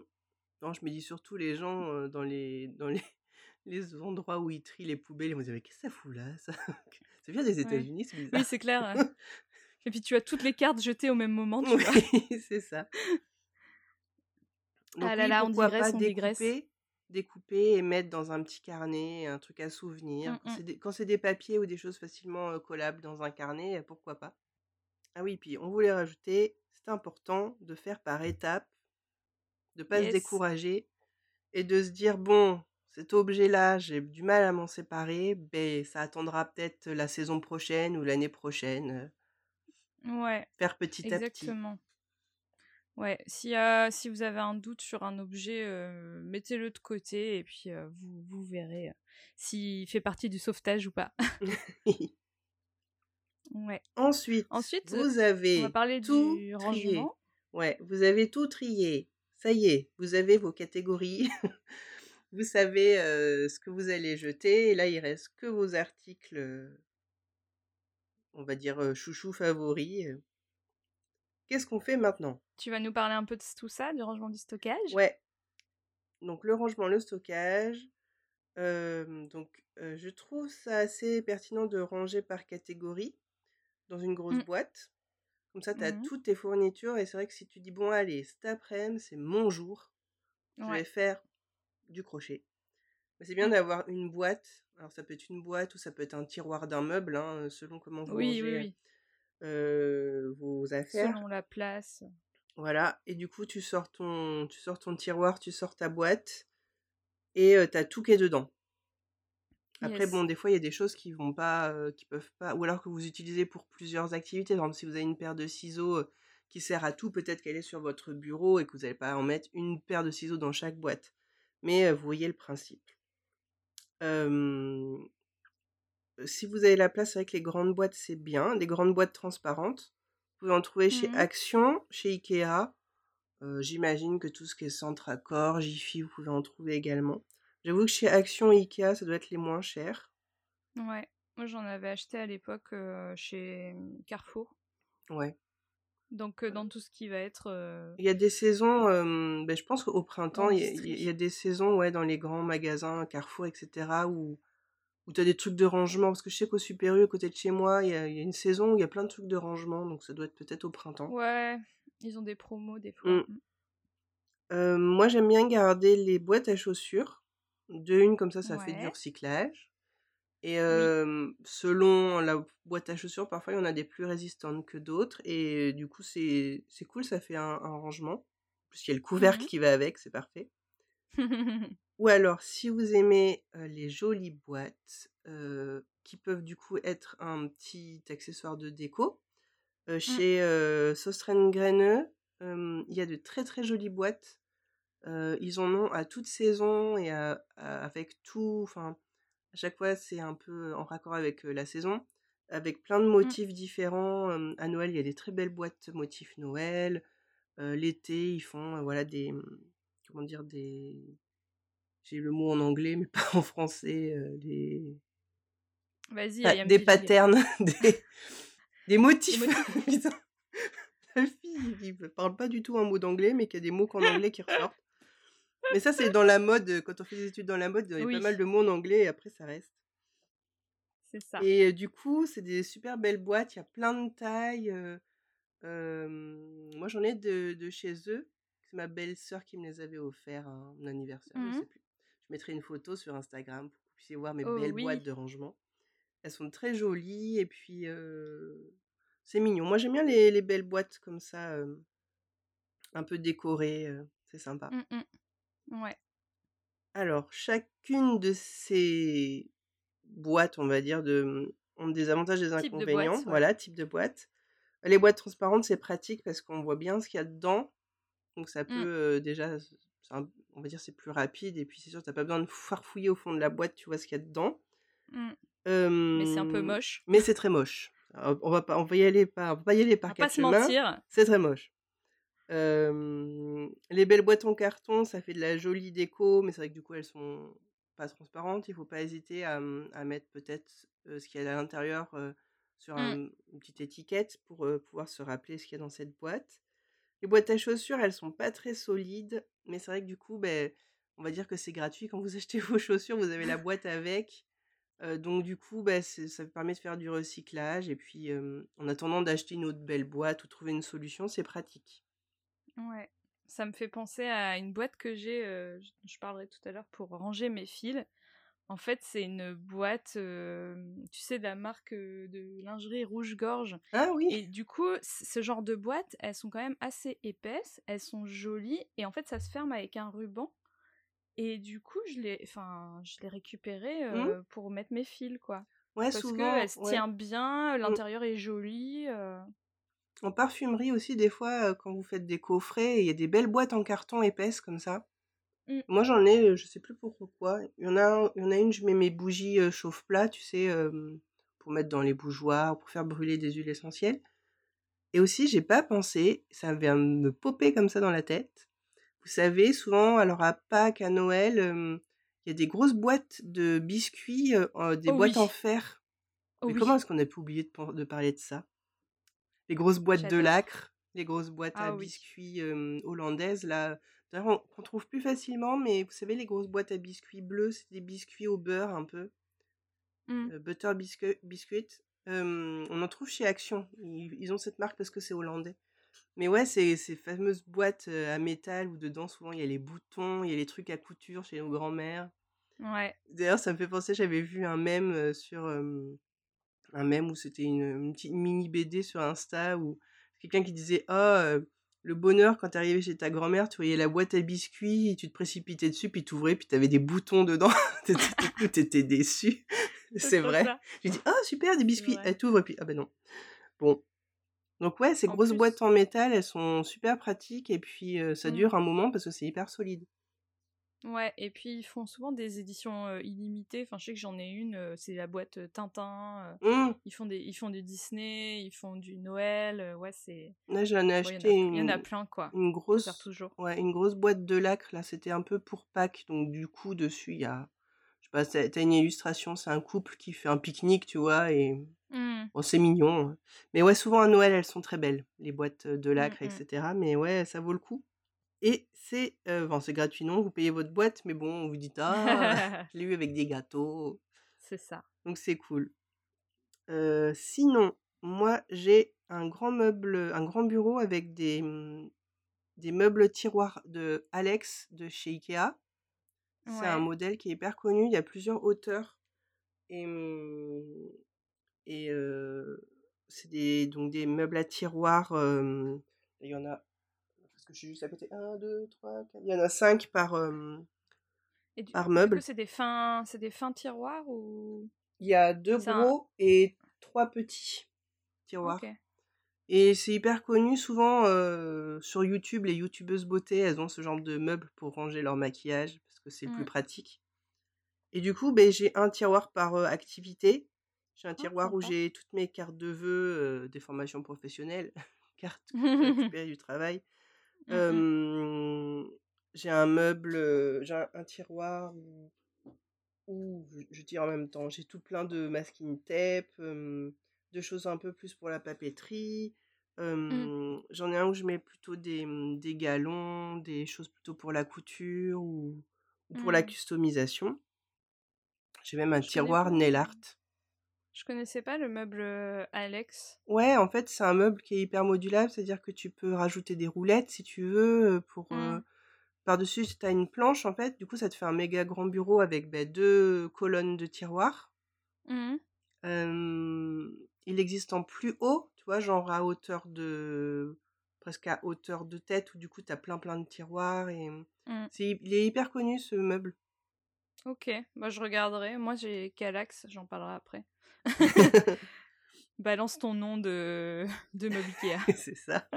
Non, je me dis surtout les gens dans les dans les, les endroits où ils trient les poubelles, ils vont dire qu'est-ce que ça fout là ça? Ça vient des États-Unis, c'est bizarre. Oui, c'est clair. Et puis tu as toutes les cartes jetées au même moment, tu oui, c'est ça. Donc, ah là là, on digresse, on découper, découper et mettre dans un petit carnet, un truc à souvenir. Mmh, mmh. Quand c'est des, papiers ou des choses facilement collables dans un carnet, pourquoi pas? Ah oui, puis on voulait rajouter, c'est important de faire par étapes de pas se décourager et de se dire bon cet objet-là j'ai du mal à m'en séparer ben ça attendra peut-être la saison prochaine ou l'année prochaine ouais faire petit à petit. exactement. Ouais si euh, si vous avez un doute sur un objet mettez-le de côté et puis vous, vous verrez s'il fait partie du sauvetage ou pas. Ouais. Ensuite ensuite vous avez on va parler tout du rangement. Ouais vous avez tout trié ça y est, vous avez vos catégories, vous savez ce que vous allez jeter, et là il reste que vos articles, on va dire chouchou favoris. Qu'est-ce qu'on fait maintenant? Tu vas nous parler un peu de tout ça, du rangement du stockage? Ouais. Donc le rangement, le stockage. donc je trouve ça assez pertinent de ranger par catégorie dans une grosse mmh. boîte. Comme ça, tu as mmh toutes tes fournitures et c'est vrai que si tu dis, bon, allez, cet après-midi, c'est mon jour, je vais faire du crochet. c'est bien mmh. d'avoir une boîte. Alors, ça peut être une boîte ou ça peut être un tiroir d'un meuble, hein, selon comment vous oui, oui, oui. vos affaires. Selon la place. Voilà. Et du coup, tu sors ton, tu sors ton tiroir, tu sors ta boîte et tu as tout qui est dedans. Après, Yes. bon, des fois, il y a des choses qui vont pas, euh, qui peuvent pas, ou alors que vous utilisez pour plusieurs activités. Par exemple, si vous avez une paire de ciseaux euh, qui sert à tout, peut-être qu'elle est sur votre bureau et que vous n'allez pas en mettre une paire de ciseaux dans chaque boîte. Mais euh, vous voyez le principe. Si vous avez la place, que les grandes boîtes, c'est bien. Des grandes boîtes transparentes. Vous pouvez en trouver chez Mhm. Action, chez Ikea. J'imagine que tout ce qui est centre accord, Jiffy, vous pouvez en trouver également. J'avoue que chez Action et Ikea, ça doit être les moins chers. Ouais. Moi, j'en avais acheté à l'époque euh, chez hum, Carrefour. Ouais. Donc, euh, dans tout ce qui va être. euh, Il y a des saisons, ben, je pense qu'au printemps, il y, a- Industrie. il y a des saisons ouais, dans les grands magasins, Carrefour, etc., où, où tu as des trucs de rangement. Parce que je sais qu'au Super U, à côté de chez moi, il y a, il y a une saison où il y a plein de trucs de rangement, donc ça doit être peut-être au printemps. Ouais, ils ont des promos des fois. Mm. Mm. Euh, moi, j'aime bien garder les boîtes à chaussures. De une, comme ça, ça fait du recyclage. Et Oui. selon la boîte à chaussures, parfois, il y en a des plus résistantes que d'autres. Et du coup, c'est c'est cool, ça fait un, un rangement. En plus, il y a le couvercle Mhm. qui va avec, c'est parfait. Ou alors, si vous aimez euh, les jolies boîtes, euh, qui peuvent du coup être un petit accessoire de déco, euh, Mm. chez euh, Sostrengreneux, il y a de très très jolies boîtes. Euh, ils en ont à toute saison et à- à- avec tout. Enfin, à chaque fois, c'est un peu en raccord avec la saison, avec plein de Mm. motifs différents. À Noël, il y a des très belles boîtes motifs Noël. L'été, ils font voilà des comment dire des j'ai le mot en anglais mais pas en français euh, des Vas-y, am des patterns des des motifs Des motifs. Putain. la fille qui parle pas du tout un mot d'anglais mais qui a des mots qu'en anglais qui ressortent mais ça c'est dans la mode euh, quand on fait des études dans la mode il y a Oui. pas mal de mots en anglais et après ça reste C'est ça. et euh, du coup c'est des super belles boîtes il y a plein de tailles euh, euh, moi j'en ai de, de chez eux c'est ma belle-sœur qui me les avait offerts à mon anniversaire je sais plus je mettrai une photo sur Instagram pour que vous puissiez voir mes Oh belles oui. boîtes de rangement elles sont très jolies et puis c'est mignon moi j'aime bien les, les belles boîtes comme ça un peu décorées c'est sympa Mm, mm. Ouais. alors chacune de ces boîtes on va dire de ont des avantages et des Type de inconvénients boîte, voilà type de boîte les boîtes transparentes c'est pratique parce qu'on voit bien ce qu'il y a dedans donc ça peut Mm. euh, déjà un- on va dire c'est plus rapide et puis c'est sûr t'as pas besoin de farfouiller au fond de la boîte tu vois ce qu'il y a dedans Mm. Mais c'est un peu moche. mais c'est très moche. On va pas, on va y aller par, on va pas y aller On par va pas quatre se chemins. mentir. C'est très moche. Euh, les belles boîtes en carton, ça fait de la jolie déco, mais c'est vrai que du coup elles sont pas transparentes. Il faut pas hésiter à, m- à mettre peut-être euh, ce qu'il y a à l'intérieur euh, sur Mm. un- une petite étiquette pour pouvoir se rappeler ce qu'il y a dans cette boîte. Les boîtes à chaussures, elles sont pas très solides, mais c'est vrai que du coup, ben, on va dire que c'est gratuit. Quand vous achetez vos chaussures, vous avez la boîte avec. Euh, donc du coup, bah, ça permet de faire du recyclage. Et puis, euh, en attendant d'acheter une autre belle boîte ou trouver une solution, c'est pratique. Ouais. Ça me fait penser à une boîte que j'ai, euh, je- parlerai tout à l'heure, pour ranger mes fils. En fait, c'est une boîte, euh, tu sais, de la marque euh, de lingerie Rouge-Gorge. Ah oui, Et du coup, ce genre de boîtes, elles sont quand même assez épaisses, elles sont jolies, et en fait, ça se ferme avec un ruban. Et du coup, je l'ai, enfin, je l'ai récupéré euh, pour mettre mes fils, quoi. ouais, Parce souvent, qu'elle se ouais. tient bien, l'intérieur est joli. En parfumerie aussi, des fois, quand vous faites des coffrets, il y a des belles boîtes en carton épaisses comme ça. Mm. Moi, j'en ai, je sais plus pourquoi. Il y en a, il y en a une, je mets mes bougies euh, chauffe-plat, tu sais, euh, pour mettre dans les bougeoirs, pour faire brûler des huiles essentielles. Et aussi, j'ai pas pensé, ça vient me popper comme ça dans la tête. Vous savez, souvent, alors à Pâques, à Noël, euh, il y a des grosses boîtes de biscuits, des Oh boîtes oui. en fer. Oh Mais oui. comment est-ce qu'on a pu oublier de parler de ça? Les grosses boîtes de lacre, les grosses boîtes à Ah oui. biscuits euh, hollandaises, là. D'ailleurs, on- qu'on trouve plus facilement, mais vous savez, les grosses boîtes à biscuits bleus, c'est des biscuits au beurre un peu. Mm. euh, butter biscuit. biscuit. Euh, on en trouve chez Action. Ils, ils ont cette marque parce que c'est hollandais. Mais ouais, c'est ces fameuses boîtes à métal où dedans, souvent, il y a les boutons, il y a les trucs à couture chez nos grands-mères. Ouais. D'ailleurs, ça me fait penser, j'avais vu un mème sur euh, un mème où c'était une, une petite mini BD sur Insta où quelqu'un qui disait oh le bonheur quand t'arrivais chez ta grand-mère, tu voyais la boîte à biscuits, et tu te précipitais dessus, puis t'ouvrais, puis t'avais des boutons dedans. T'étais déçu. C'est vrai. Tu dis, ah super, des biscuits. Ouais. Elle t'ouvre, et puis, ah ben non. Bon. Donc ouais, ces En grosses boîtes en métal, elles sont super pratiques, et puis euh, ça Mmh. dure un moment parce que c'est hyper solide. Ouais, et puis ils font souvent des éditions euh, illimitées. Enfin, je sais que j'en ai une, euh, c'est la boîte euh, Tintin. Hum, ils font des, ils font du Disney, ils font du Noël. ouais, c'est. Là, j'en ai acheté a- il y en a plein, quoi. une grosse, toujours. ouais, une grosse boîte de lacre. Là, c'était un peu pour Pâques. Donc, du coup, dessus, il y a, je sais pas, t'as une illustration. C'est un couple qui fait un pique-nique, tu vois, et Mmh, bon, c'est mignon. hein. Mais ouais, souvent à Noël, elles sont très belles, les boîtes de mmh, lacre, mmh. etc. Mais ouais, ça vaut le coup. Et c'est, euh, bon, c'est gratuit, non? Vous payez votre boîte, mais bon, vous dites, ah, je l'ai eu avec des gâteaux. c'est ça. Donc, c'est cool. Euh, sinon, moi, j'ai un grand meuble, un grand bureau avec des, hum, des meubles tiroirs de Alex de chez Ikea. C'est un modèle qui est hyper connu. Il y a plusieurs hauteurs. Et, hum, et euh, c'est des, donc des meubles à tiroirs. il y en a, parce que je suis juste à côté. 1, 2, 3, 4. Il y en a 5 par, euh, Et du, par meuble. c'est des fins, c'est des fins tiroirs ou? Il y a deux un. gros et trois petits tiroirs. Et c'est hyper connu, souvent euh, sur YouTube, les youtubeuses beauté, elles ont ce genre de meubles pour ranger leur maquillage, parce que c'est le plus Mmh. pratique. Et du coup, ben, j'ai un tiroir par euh, activité. J'ai un Ah, tiroir où j'ai toutes mes cartes de vœux, euh, des formations professionnelles, cartes récupérées du travail. Mm, mm. Euh, j'ai un meuble, j'ai un, un tiroir où, où je, je tire en même temps. J'ai tout plein de masking tape, de choses un peu plus pour la papeterie. Mm. Euh, J'en ai un où je mets plutôt des, mm, des galons, des choses plutôt pour la couture ou, ou pour la customisation. J'ai même un Je tiroir nail art. Je connaissais pas le meuble euh, Alex. Ouais, en fait, c'est un meuble qui est hyper modulable, c'est-à-dire que tu peux rajouter des roulettes si tu veux. euh, Pour, euh, Mm. par-dessus, tu as une planche, en fait. Du coup, ça te fait un méga grand bureau avec ben, deux colonnes de tiroirs. Mm. Euh, il existe en plus haut, tu vois, genre à hauteur de. presque à hauteur de tête, où du coup, tu as plein plein de tiroirs. Et... Mm. c'est- Il est hyper connu, ce meuble. Ok, bah je regarderai. Moi j'ai Calax, j'en parlerai après. Balance ton nom de, de meuble Ikea. c'est ça.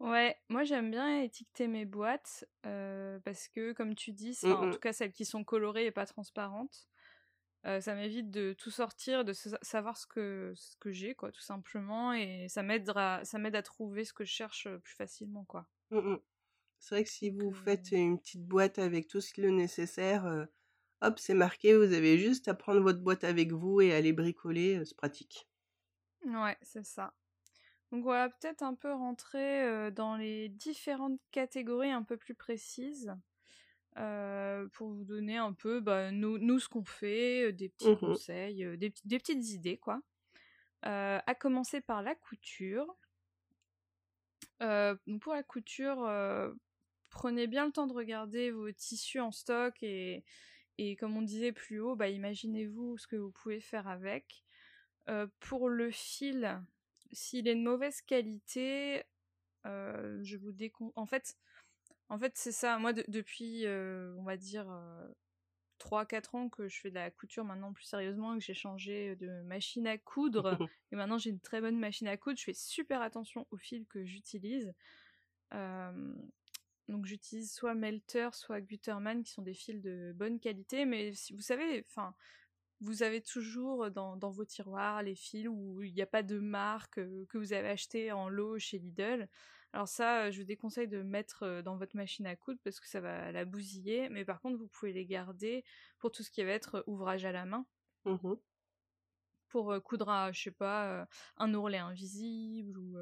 Ouais, moi j'aime bien étiqueter mes boîtes euh, parce que, comme tu dis, c'est- Mm, en mm. tout cas celles qui sont colorées et pas transparentes, euh, ça m'évite de tout sortir, de sa- savoir ce que, ce que j'ai, quoi, tout simplement, et ça m'aide à, ça à trouver ce que je cherche euh, plus facilement, quoi. Mm. C'est vrai que si vous faites une petite boîte avec tout ce le nécessaire, euh, hop, c'est marqué, vous avez juste à prendre votre boîte avec vous et à les bricoler, c'est pratique. ouais, c'est ça. Donc voilà, peut-être un peu rentrer dans les différentes catégories un peu plus précises. euh, pour vous donner un peu bah, nous, nous ce qu'on fait, des petits Mhm. conseils, des, petites idées quoi. Euh, à commencer par la couture. Euh, donc pour la couture, prenez bien le temps de regarder vos tissus en stock et, et comme on disait plus haut, bah, imaginez-vous ce que vous pouvez faire avec. Euh, pour le fil, s'il est de mauvaise qualité, euh, je vous décon... En fait, en fait c'est ça. Moi, de- depuis, euh, on va dire, 3-4 ans que je fais de la couture maintenant plus sérieusement, que j'ai changé de machine à coudre, et maintenant j'ai une très bonne machine à coudre, je fais super attention au fil que j'utilise. Donc j'utilise soit Melter, soit Gutermann, qui sont des fils de bonne qualité, mais si vous savez, enfin, vous avez toujours dans, dans vos tiroirs les fils où il n'y a pas de marque euh, que vous avez acheté en lot chez Lidl. Alors ça, euh, je vous déconseille de mettre euh, dans votre machine à coudre parce que ça va la bousiller, mais par contre, vous pouvez les garder pour tout ce qui va être ouvrage à la main Mhm. pour coudre, à, je sais pas, un ourlet invisible ou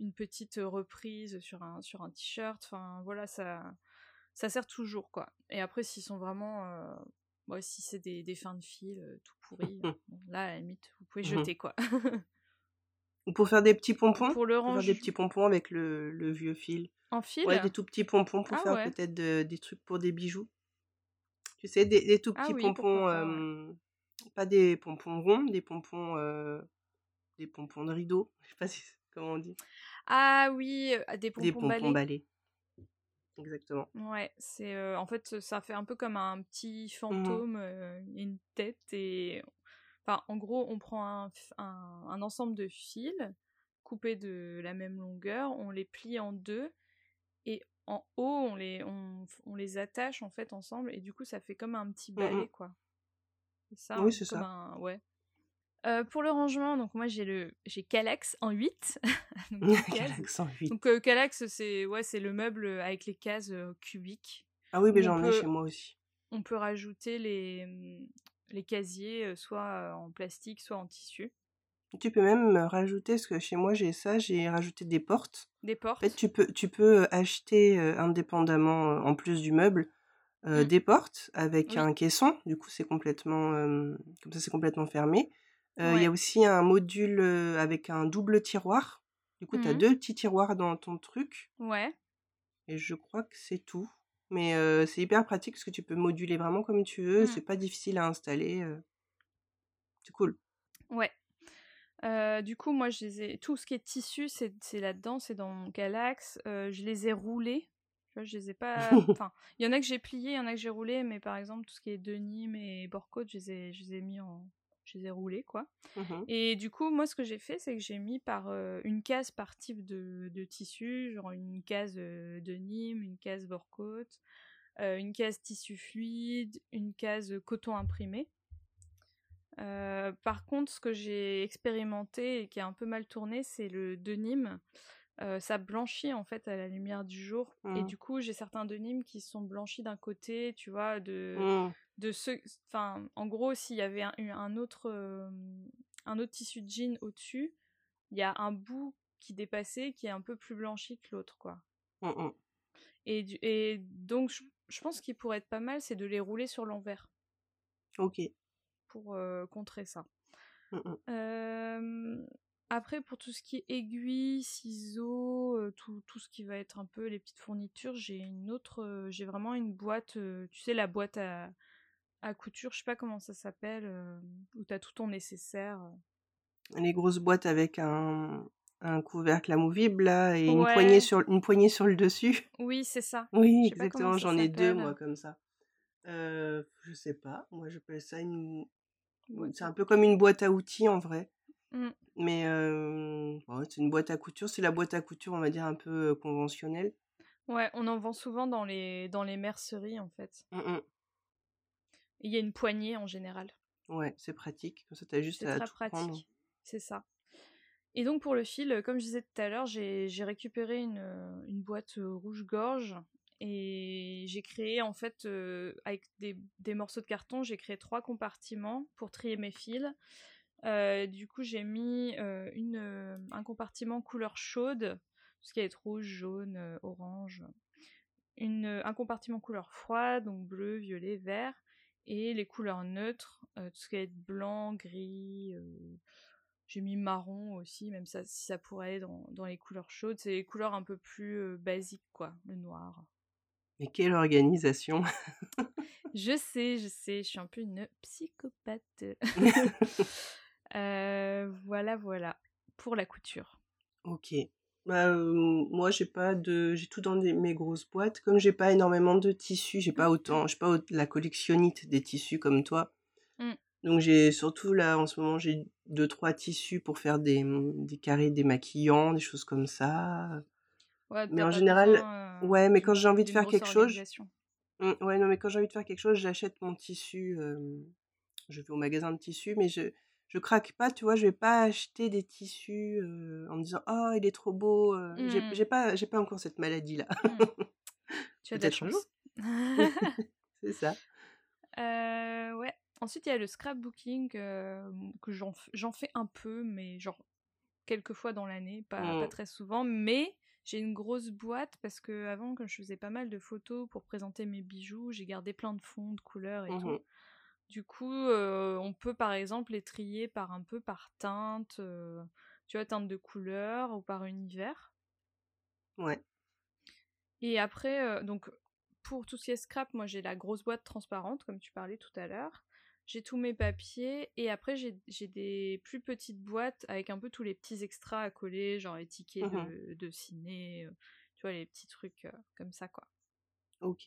une petite reprise sur un, sur un t-shirt. Enfin, voilà, ça, ça sert toujours, quoi. Et après, s'ils sont vraiment... euh, bon, si c'est des, des fins de fil euh, tout pourris, bon, là, à la limite, vous pouvez Mhm. jeter, quoi. Ou Pour faire des petits pompons, pour le pour faire range des petits pompons avec le, le vieux fil. en fil? Ouais, des tout petits pompons pour Ah faire ouais. peut-être de- des trucs pour des bijoux. Tu sais, des, des tout Ah petits oui, pompons, pas, ouais. pas des pompons ronds, des pompons, des pompons de rideau. Je sais pas si comment on dit? Ah oui, des pompons, Des pompons. Exactement. Ouais, c'est euh, en fait ça fait un peu comme un petit Mmh fantôme, euh, une tête et enfin en gros on prend un, f- un, un ensemble de fils coupés de la même longueur, on les plie en deux et en haut on les on, on les attache en fait ensemble et du coup ça fait comme un petit Mmh balai quoi. C'est ça, Oui, c'est ça. un ouais. Euh, pour le rangement, donc moi j'ai le j'ai Calax en 8 donc cases. accent, oui. Donc euh, Calax c'est ouais, c'est le meuble avec les cases euh, cubiques. Ah oui, mais j'en ai chez moi aussi. On peut rajouter les, hum, les casiers euh, soit euh, en plastique, soit en tissu. Tu peux même euh, rajouter, parce que chez moi j'ai ça, j'ai rajouté des portes. Des En portes. fait, tu peux, tu peux acheter euh, indépendamment, euh, en plus du meuble, euh, Mm. des portes avec Oui. un caisson. Du coup, c'est complètement, euh, comme ça, c'est complètement fermé. Il y a aussi un module avec un double tiroir. Du coup, tu as Mhm. deux petits tiroirs dans ton truc. Ouais. Et je crois que c'est tout. Mais euh, c'est hyper pratique parce que tu peux moduler vraiment comme tu veux. Mm. C'est pas difficile à installer. C'est cool. Ouais. Euh, du coup, moi, je les ai... tout ce qui est tissu, c'est là-dedans, c'est dans mon Calax. Euh, je les ai roulés. Tu vois, je les ai pas. Enfin, il y en a que j'ai pliés, il y en a que j'ai roulés, mais par exemple, tout ce qui est denim et borcote, je les ai, je les ai mis en. Je les ai roulés, quoi. Mhm. Et du coup, moi, ce que j'ai fait, c'est que j'ai mis par euh, une case par type de, de tissu, genre une case euh, de Nîmes, une case Borcote, euh, une case tissu fluide, une case coton imprimé. Euh, par contre, ce que j'ai expérimenté et qui a un peu mal tourné, c'est le denim. Euh, ça blanchit en fait à la lumière du jour. Et Mhm. du coup, j'ai certains denims qui sont blanchis d'un côté, tu vois, de, Mhm. De ceux enfin en gros s'il y avait un, un autre euh, un autre tissu de jean au-dessus il y a un bout qui dépassait qui est un peu plus blanchi que l'autre quoi Mhm. et du, et donc je, je pense qu'il pourrait être pas mal c'est de les rouler sur l'envers Ok. pour euh, contrer ça Mhm. Euh, après pour tout ce qui est aiguilles ciseaux tout, tout ce qui va être un peu les petites fournitures j'ai une autre j'ai vraiment une boîte tu sais la boîte à à couture, je sais pas comment ça s'appelle, euh, où t'as tout ton nécessaire. euh. Les grosses boîtes avec un, un couvercle amovible là et une poignée sur une poignée sur le dessus. Oui, c'est ça. Oui, Je exactement. J'en ai deux moi comme ça. Euh, je sais pas. Moi, j'appelle ça une. C'est un peu comme une boîte à outils en vrai. Mm. Mais euh, c'est une boîte à couture. C'est la boîte à couture, on va dire un peu euh, conventionnelle. Ouais, on en vend souvent dans les, dans les merceries en fait. Mm, mm. Il y a une poignée en général. Ouais, c'est pratique. Comme ça, t'as juste C'est à très tout pratique. C'est ça. Et donc pour le fil, comme je disais tout à l'heure, j'ai récupéré une, euh, une boîte euh, rouge-gorge et j'ai créé en fait euh, avec des, des morceaux de carton, j'ai créé trois compartiments pour trier mes fils. Euh, du coup, j'ai mis euh, une, euh, un compartiment couleur chaude, ce qui être rouge, jaune, euh, orange. Une, euh, un compartiment couleur froide, donc bleu, violet, vert. Et les couleurs neutres, euh, tout ce qui va être blanc, gris. euh, j'ai mis marron aussi, même ça, si ça pourrait aller dans, dans les couleurs chaudes. C'est les couleurs un peu plus euh, basiques, quoi, le noir. Mais quelle organisation Je sais, je sais, je suis un peu une psychopathe. Euh, voilà, voilà, pour la couture. Ok. Bah, euh, moi, j'ai pas de, j'ai tout dans des- mes grosses boîtes. Comme j'ai pas énormément de tissus, j'ai pas autant, j'ai pas la collectionnite des tissus comme toi. Mm. Donc j'ai surtout là en ce moment j'ai deux trois tissus pour faire des, des carrés démaquillants, des choses comme ça. Ouais, Mais en général, besoin, euh, ouais, mais d'une- quand j'ai envie de faire quelque chose, ouais, non, mais quand j'ai envie de faire quelque chose, j'achète mon tissu. euh, je vais au magasin de tissus, mais je je craque pas, tu vois. Je vais pas acheter des tissus euh, en me disant oh il est trop beau. euh, j'ai Mm. j'ai pas j'ai pas encore cette maladie là. Mm. Tu as de la chance. C'est ça. Euh, ouais. Ensuite, il y a le scrapbooking que j'en fais un peu, mais genre quelques fois dans l'année, pas, pas Mm. très souvent. Mais j'ai une grosse boîte parce que avant, quand je faisais pas mal de photos pour présenter mes bijoux, j'ai gardé plein de fonds, de couleurs et Mhm. tout. Du coup, euh, on peut par exemple les trier par un peu par teinte, euh, tu vois, teinte de couleur ou par univers. Ouais. Et après, euh, donc, pour tout ce qui est scrap, moi j'ai la grosse boîte transparente, comme tu parlais tout à l'heure. j'ai tous mes papiers et après j'ai des plus petites boîtes avec un peu tous les petits extras à coller, genre les tickets Mmh de, de ciné, tu vois, les petits trucs comme ça, quoi. Ok.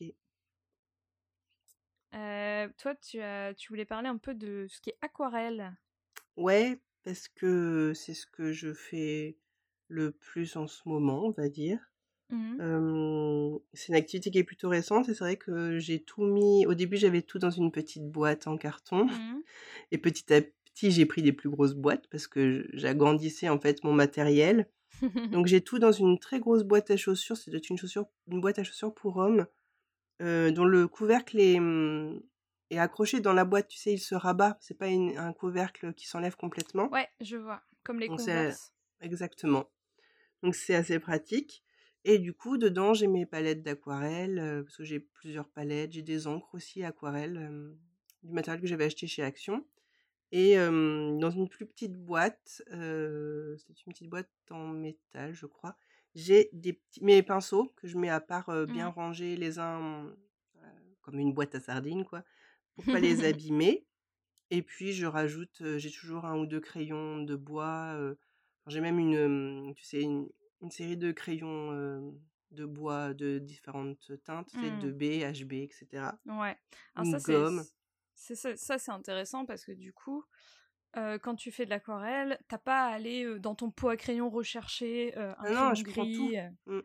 Toi, tu, as, tu voulais parler un peu de ce qui est aquarelle. Ouais, parce que c'est ce que je fais le plus en ce moment, on va dire. Mmh c'est une activité qui est plutôt récente et c'est vrai que j'ai tout mis au début, j'avais tout dans une petite boîte en carton mmh et petit à petit, j'ai pris des plus grosses boîtes parce que j'agrandissais, en fait, mon matériel. Donc j'ai tout dans une très grosse boîte à chaussures, c'est une chaussure une boîte à chaussures pour hommes, dont le couvercle est, mmh, est accroché dans la boîte, tu sais, il se rabat, c'est pas un couvercle qui s'enlève complètement. Ouais, je vois, comme les Converse. exactement. Donc c'est assez pratique et du coup, dedans, j'ai mes palettes d'aquarelle, parce que j'ai plusieurs palettes. J'ai des encres aussi aquarelle, du matériel que j'avais acheté chez Action. Et dans une plus petite boîte, c'est une petite boîte en métal, je crois. J'ai des petits, mes pinceaux que je mets à part, bien mmh. rangés les uns, comme une boîte à sardines, quoi, pour pas les abîmer. Et puis je rajoute, j'ai toujours un ou deux crayons de bois. j'ai même une, tu sais, une, une série de crayons de bois de différentes teintes, de mmh. B, HB, etc. Ouais. Alors ça, gomme. C'est, ça, c'est intéressant parce que du coup, quand tu fais de l'aquarelle, t'as pas à aller dans ton pot à crayon rechercher un ah non, je Prends tout. Mmh.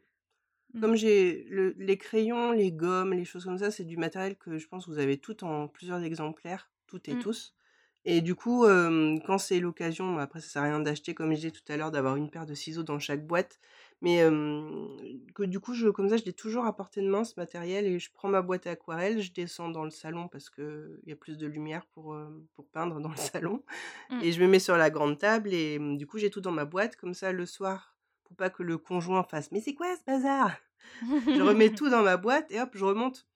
Mmh. Comme j'ai les crayons, les gommes, les choses comme ça, c'est du matériel que je pense que vous avez tout en plusieurs exemplaires, toutes et tous. Et du coup, quand c'est l'occasion, après ça sert à rien d'acheter, comme je disais tout à l'heure, d'avoir une paire de ciseaux dans chaque boîte, mais que du coup, je, comme ça, je l'ai toujours à portée de main ce matériel et je prends ma boîte à aquarelle, je descends dans le salon parce qu'il y a plus de lumière pour, pour peindre dans le salon mmh. et je me mets sur la grande table et du coup, j'ai tout dans ma boîte, comme ça, le soir, pour pas que le conjoint fasse «Mais c'est quoi ce bazar?» Je remets tout dans ma boîte et hop, je remonte.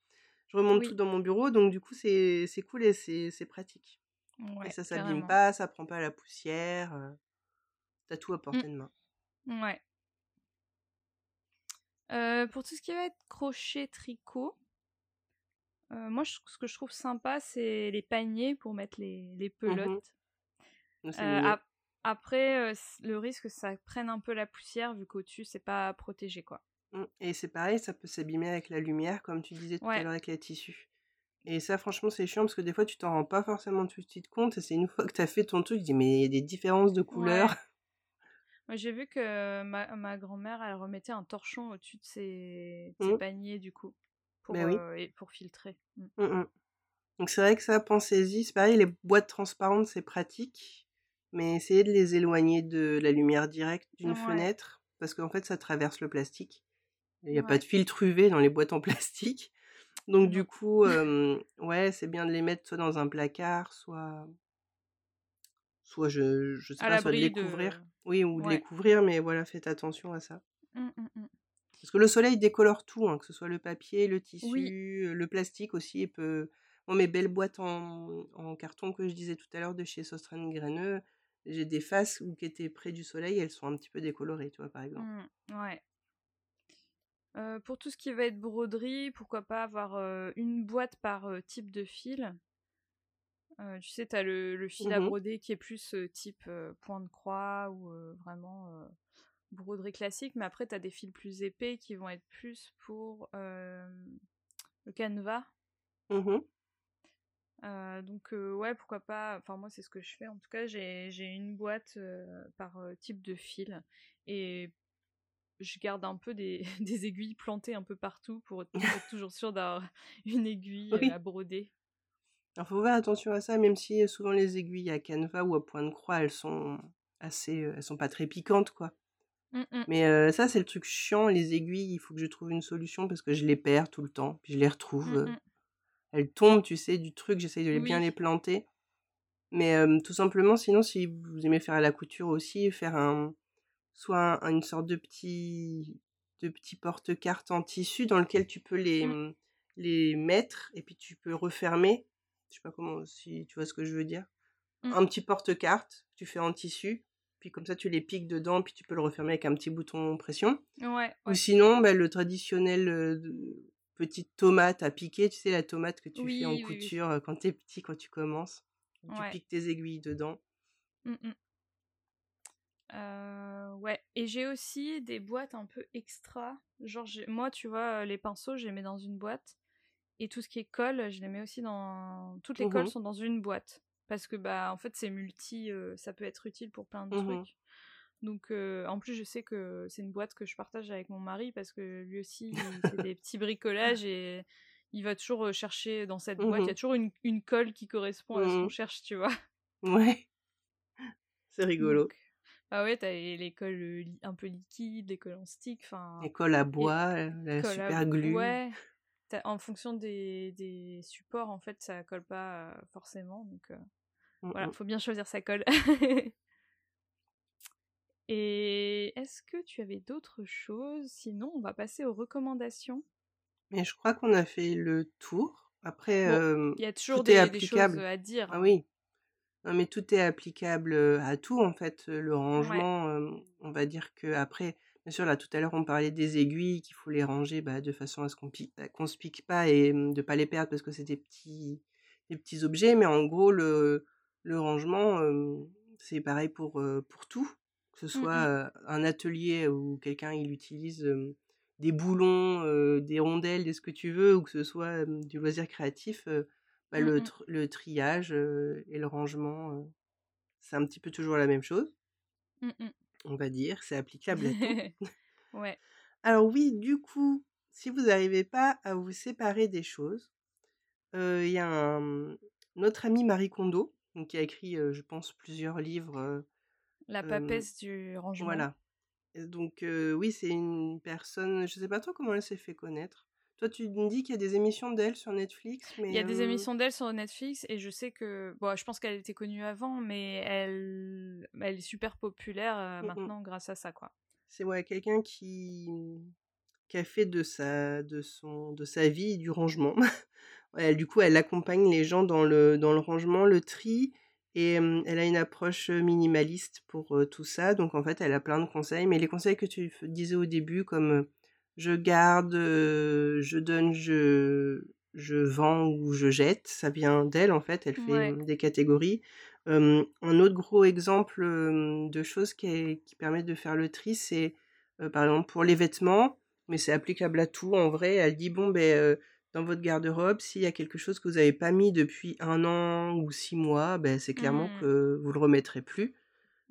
Je remonte tout dans mon bureau, donc du coup, c'est cool et c'est pratique et ça s'abîme pas, ça prend pas la poussière. T'as tout à mmh. portée de main. Ouais. Pour tout ce qui va être crochet, tricot, moi ce que je trouve sympa, c'est les paniers pour mettre les, les mmh pelotes. après, le risque, ça prenne un peu la poussière vu qu'au-dessus, c'est pas protégé quoi. Mmh. Et c'est pareil, ça peut s'abîmer avec la lumière, comme tu disais tout à l'heure avec les tissus. Et ça, franchement, c'est chiant parce que des fois, tu t'en rends pas forcément tout de suite compte. Et c'est une fois que tu as fait ton truc, tu dis, mais il y a des différences de couleurs. Moi, j'ai vu que ma, ma grand-mère, elle remettait un torchon au-dessus de ses, mmh. paniers, du coup, pour, ben et pour filtrer. Mmh. Mmh, Donc, c'est vrai que ça, pensez-y. C'est pareil, les boîtes transparentes, c'est pratique. Mais essayez de les éloigner de la lumière directe d'une fenêtre. Parce qu'en fait, ça traverse le plastique. Il n'y a pas de filtre UV dans les boîtes en plastique. Donc du coup, ouais, c'est bien de les mettre soit dans un placard, soit soit je je sais pas, soit de les couvrir. Oui, ou de les couvrir, mais voilà, faites attention à ça. Mmh, mmh, mmh. Parce que le soleil décolore tout, hein, que ce soit le papier, le tissu, le plastique aussi. Et peut... mes belles boîtes en, en, carton que je disais tout à l'heure de chez Sostren Graineux, j'ai des faces qui étaient près du soleil, elles sont un petit peu décolorées, tu vois, par exemple. ouais pour tout ce qui va être broderie, pourquoi pas avoir une boîte par type de fil. Tu sais, tu as le, fil à mmh broder qui est plus type point de croix ou vraiment broderie classique, mais après tu as des fils plus épais qui vont être plus pour le canevas. Mmh donc ouais, pourquoi pas. Enfin moi c'est ce que je fais. En tout cas j'ai une boîte par type de fil et je garde un peu des, des, aiguilles plantées un peu partout pour être toujours sûr d'avoir une aiguille à broder. Il faut faire attention à ça, même si souvent les aiguilles à canevas ou à point de croix, elles sont assez, elles sont pas très piquantes, quoi. Mmh. Mais ça, c'est le truc chiant, les aiguilles, il faut que je trouve une solution parce que je les perds tout le temps, puis je les retrouve. Mmh, elles tombent, tu sais, du truc, j'essaye de les bien les planter. Mais tout simplement, sinon, si vous aimez faire à la couture aussi, faire un, soit une sorte de petit, de petit porte-carte en tissu dans lequel tu peux les, mmh. les mettre et puis tu peux refermer. Je sais pas comment, si tu vois ce que je veux dire. Mmh. Un petit porte-carte, tu fais en tissu, puis comme ça tu les piques dedans, puis tu peux le refermer avec un petit bouton pression. Ouais, Ou sinon, bah, le traditionnel petite tomate à piquer, tu sais, la tomate que tu Oui, fais en oui, oui. couture euh, quand t'es petit, quand tu commences. Tu Ouais. piques tes aiguilles dedans. Mm, mm. Euh, ouais, et j'ai aussi des boîtes un peu extra. Genre, moi, tu vois, euh, les pinceaux, je les mets dans une boîte. Et tout ce qui est colle, je les mets aussi dans. Toutes les colles Mhm. sont dans une boîte. Parce que, bah, en fait, c'est multi. euh, ça peut être utile pour plein de Mhm. trucs. Donc, euh, en plus, je sais que c'est une boîte que je partage avec mon mari parce que lui aussi, il fait des petits bricolages et il va toujours euh, chercher dans cette boîte. Il y a toujours une, une colle qui correspond à ce qu'on Mhm. cherche, tu vois. Ouais, c'est rigolo. Donc, ah ouais, t'as les, les colles un peu liquides, les colles en stick, enfin. Les colles à bois, euh, la super glue. Ouais. En fonction des, des supports, en fait, ça colle pas euh, forcément. Donc euh, Mm, voilà, mm. faut bien choisir sa colle. Et est-ce que tu avais d'autres choses? Sinon, on va passer aux recommandations. Mais je crois qu'on a fait le tour. Après, Bon, euh, Il y a toujours des, des choses à dire. Ah oui. Non, mais tout est applicable à tout, en fait. Le rangement, on va dire que après, bien sûr, là, tout à l'heure, on parlait des aiguilles, qu'il faut les ranger bah, de façon à ce qu'on à qu'on se pique pas et hum, de pas les perdre parce que c'est des petits, des petits objets. Mais en gros, le, le rangement, euh, c'est pareil pour, euh, pour tout. Que ce Mm, soit mm. euh, un atelier où quelqu'un, il utilise des boulons, des rondelles, des ce que tu veux, ou que ce soit du loisir créatif. bah, Mm, le, tr- le triage et le rangement, c'est un petit peu toujours la même chose, Mm, mm. On va dire, c'est applicable à tout. ouais. Alors oui, du coup, si vous n'arrivez pas à vous séparer des choses, euh, il y a un, notre amie Marie Kondo, donc, qui a écrit, euh, je pense, plusieurs livres. euh, La papesse du rangement. voilà. Et donc oui, c'est une personne, je sais pas trop comment elle s'est fait connaître. Toi, tu me dis qu'il y a des émissions d'elle sur Netflix, mais... Il y a des euh, émissions d'elle sur Netflix et je sais que bon, je pense qu'elle était connue avant, mais elle, elle est super populaire euh, Mm, mm. maintenant grâce à ça, quoi. C'est ouais, quelqu'un qui, qui a fait de sa, de son, de sa vie du rangement. Du coup, elle accompagne les gens dans le, dans le rangement, le tri, et elle a une approche minimaliste pour tout ça. Donc, en fait, elle a plein de conseils. Mais les conseils que tu disais au début, comme je garde, je donne, je, je vends ou je jette, ça vient d'elle, en fait. Elle fait Ouais. des catégories. Un autre gros exemple de choses qui, est- qui permettent de faire le tri, c'est euh, par exemple pour les vêtements, mais c'est applicable à tout en vrai. Elle dit bon, ben, dans votre garde-robe, s'il y a quelque chose que vous n'avez pas mis depuis un an ou six mois, ben, c'est clairement Mm. que vous le remettrez plus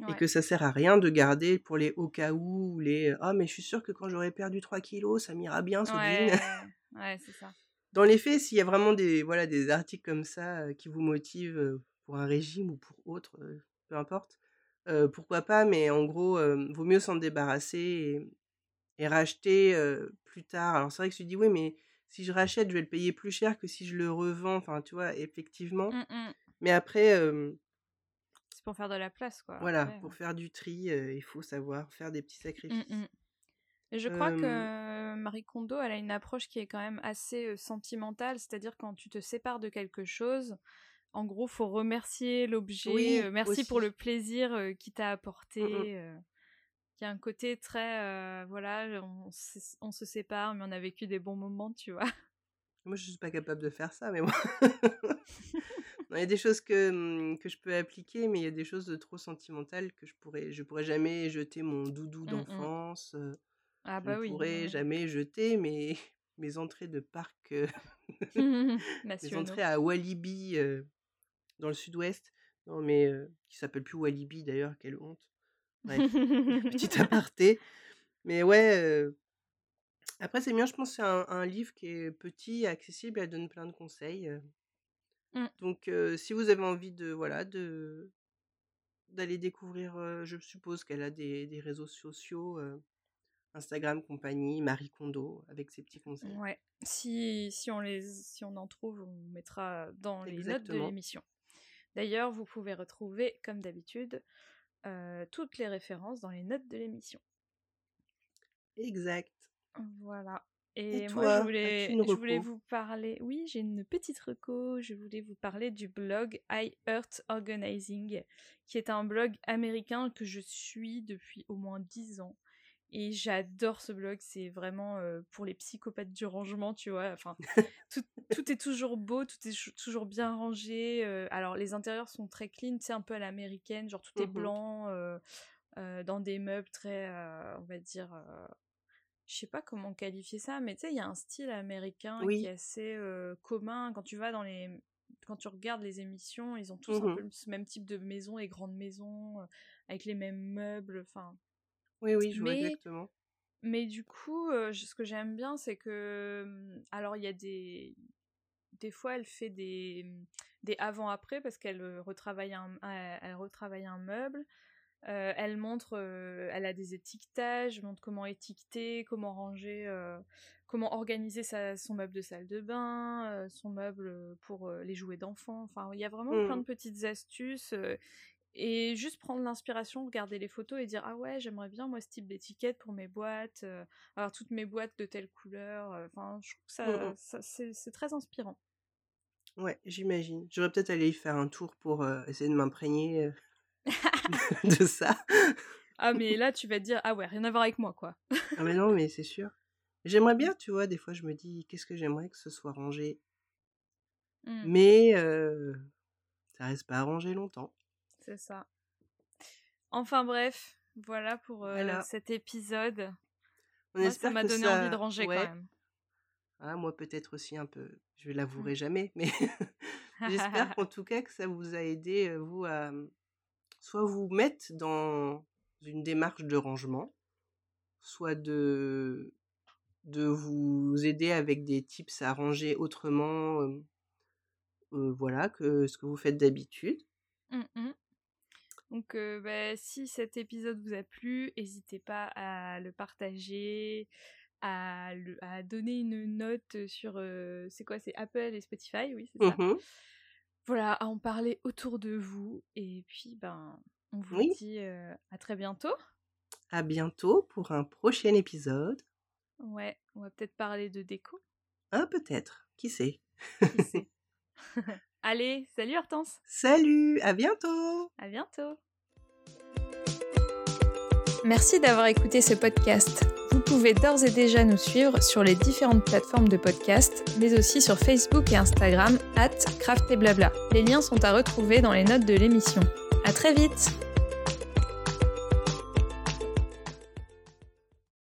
et que ça sert à rien de garder pour les au cas où ou les ah mais je suis sûre que quand j'aurai perdu 3 kilos, ça m'ira bien ce jean. Ouais, ouais, c'est ça. Dans les faits, s'il y a vraiment des, voilà, des articles comme ça qui vous motivent pour un régime ou pour autre, peu importe, euh, pourquoi pas, mais en gros, euh, vaut mieux s'en débarrasser et, et racheter euh, plus tard. Alors c'est vrai que tu dis, oui, mais si je rachète, je vais le payer plus cher que si je le revends. Enfin, tu vois, effectivement. Mm, mm. Mais après, euh, C'est pour faire de la place, quoi. voilà, pour euh. faire du tri, euh, il faut savoir faire des petits Mm, sacrifices. mm. Et je crois Euh, que Marie Kondo, elle a une approche qui est quand même assez euh, sentimentale, c'est-à-dire quand tu te sépares de quelque chose, en gros, faut remercier l'objet, Oui, euh, merci pour le plaisir euh, qu'il t'a apporté. Mm, mm. euh. Il y a un côté très, euh, voilà, on, se- on se sépare, mais on a vécu des bons moments, tu vois. Moi, je suis pas capable de faire ça, mais moi. Il y a des choses que, hum, que je peux appliquer, mais il y a des choses de trop sentimentales que je pourrais, je pourrais jamais jeter mon doudou Mm, mm. d'enfance. Ah Je bah ne oui. pourrais jamais jeter mes, mes entrées de parc, euh, mes entrées à Walibi euh, dans le sud-ouest. Non, mais euh, qui s'appelle plus Walibi d'ailleurs, quelle honte. Bref, petit aparté. Mais ouais, après, c'est bien, je pense que c'est un, un livre qui est petit, accessible, elle donne plein de conseils. Euh. Mm. Donc, euh, si vous avez envie de, voilà, de d'aller découvrir, euh, je suppose qu'elle a des, des réseaux sociaux, euh, Instagram, compagnie, Marie Kondo, avec ses petits conseils. Ouais. Si, si, on les, si on en trouve, on mettra dans les notes de l'émission. D'ailleurs, vous pouvez retrouver, comme d'habitude, toutes les références dans les notes de l'émission. Exact. Voilà. Et Et toi, moi, je voulais, je voulais vous parler. Oui, j'ai une petite reco. Je voulais vous parler du blog I Earth Organizing, qui est un blog américain que je suis depuis au moins 10 ans. Et j'adore ce blog, c'est vraiment pour les psychopathes du rangement, tu vois. Enfin, tout, est toujours beau, tout est toujours bien rangé. alors, les intérieurs sont très clean, c'est un peu à l'américaine, genre tout est mmh blanc, dans des meubles très, on va dire, je sais pas comment qualifier ça, mais tu sais, il y a un style américain qui est assez commun. Quand tu vas dans les. Quand tu regardes les émissions, ils ont tous un mmh peu ce même type de maison, les grandes maisons, avec les mêmes meubles, enfin. Oui, oui, je vois exactement. Mais du coup, ce que j'aime bien, c'est que. Mmh, alors, il y a des. Des fois, elle fait des, mmh, des avant-après parce qu'elle retravaille, un, elle retravaille un meuble. Elle montre, elle a des étiquetages, montre comment étiqueter, comment ranger, comment organiser sa, son meuble de salle de bain, son meuble pour les jouets d'enfants. Enfin, il y a vraiment plein de mmh. petites astuces et juste prendre l'inspiration, regarder les photos et dire ah ouais j'aimerais bien moi ce type d'étiquette pour mes boîtes, euh, avoir toutes mes boîtes de telle couleur. Euh, enfin je trouve que mmh ça, c'est très inspirant. Ouais j'imagine. J'aurais peut-être aller y faire un tour pour euh, essayer de m'imprégner de ça. ah mais là tu vas te dire ah ouais rien à voir avec moi quoi. ah mais non mais c'est sûr. J'aimerais bien tu vois des fois je me dis qu'est-ce que j'aimerais que ce soit rangé? Mmh. Mais ça reste pas rangé longtemps. C'est ça. Enfin bref, voilà pour cet épisode. moi, ça m'a donné envie de ranger quand même. Ah, moi peut-être aussi un peu. Je vais l'avouer mmh. jamais, mais j'espère qu'en tout cas que ça vous a aidé, vous, à mmh, soit vous mettre dans une démarche de rangement, soit de, de vous aider avec des tips à ranger autrement, voilà, que ce que vous faites d'habitude. Mmh donc, bah, si cet épisode vous a plu, n'hésitez pas à le partager, à, donner une note sur. c'est quoi C'est Apple et Spotify, oui, c'est ça? Mmh voilà, à en parler autour de vous. Et puis, ben, on vous dit à très bientôt. À bientôt pour un prochain épisode. Ouais, on va peut-être parler de déco. Ah, peut-être. Qui sait? Qui sait? Allez, salut Hortense. Salut, à bientôt. À bientôt. Merci d'avoir écouté ce podcast. Vous pouvez d'ores et déjà nous suivre sur les différentes plateformes de podcast, mais aussi sur Facebook et Instagram, at Craft. Les liens sont à retrouver dans les notes de l'émission. À très vite!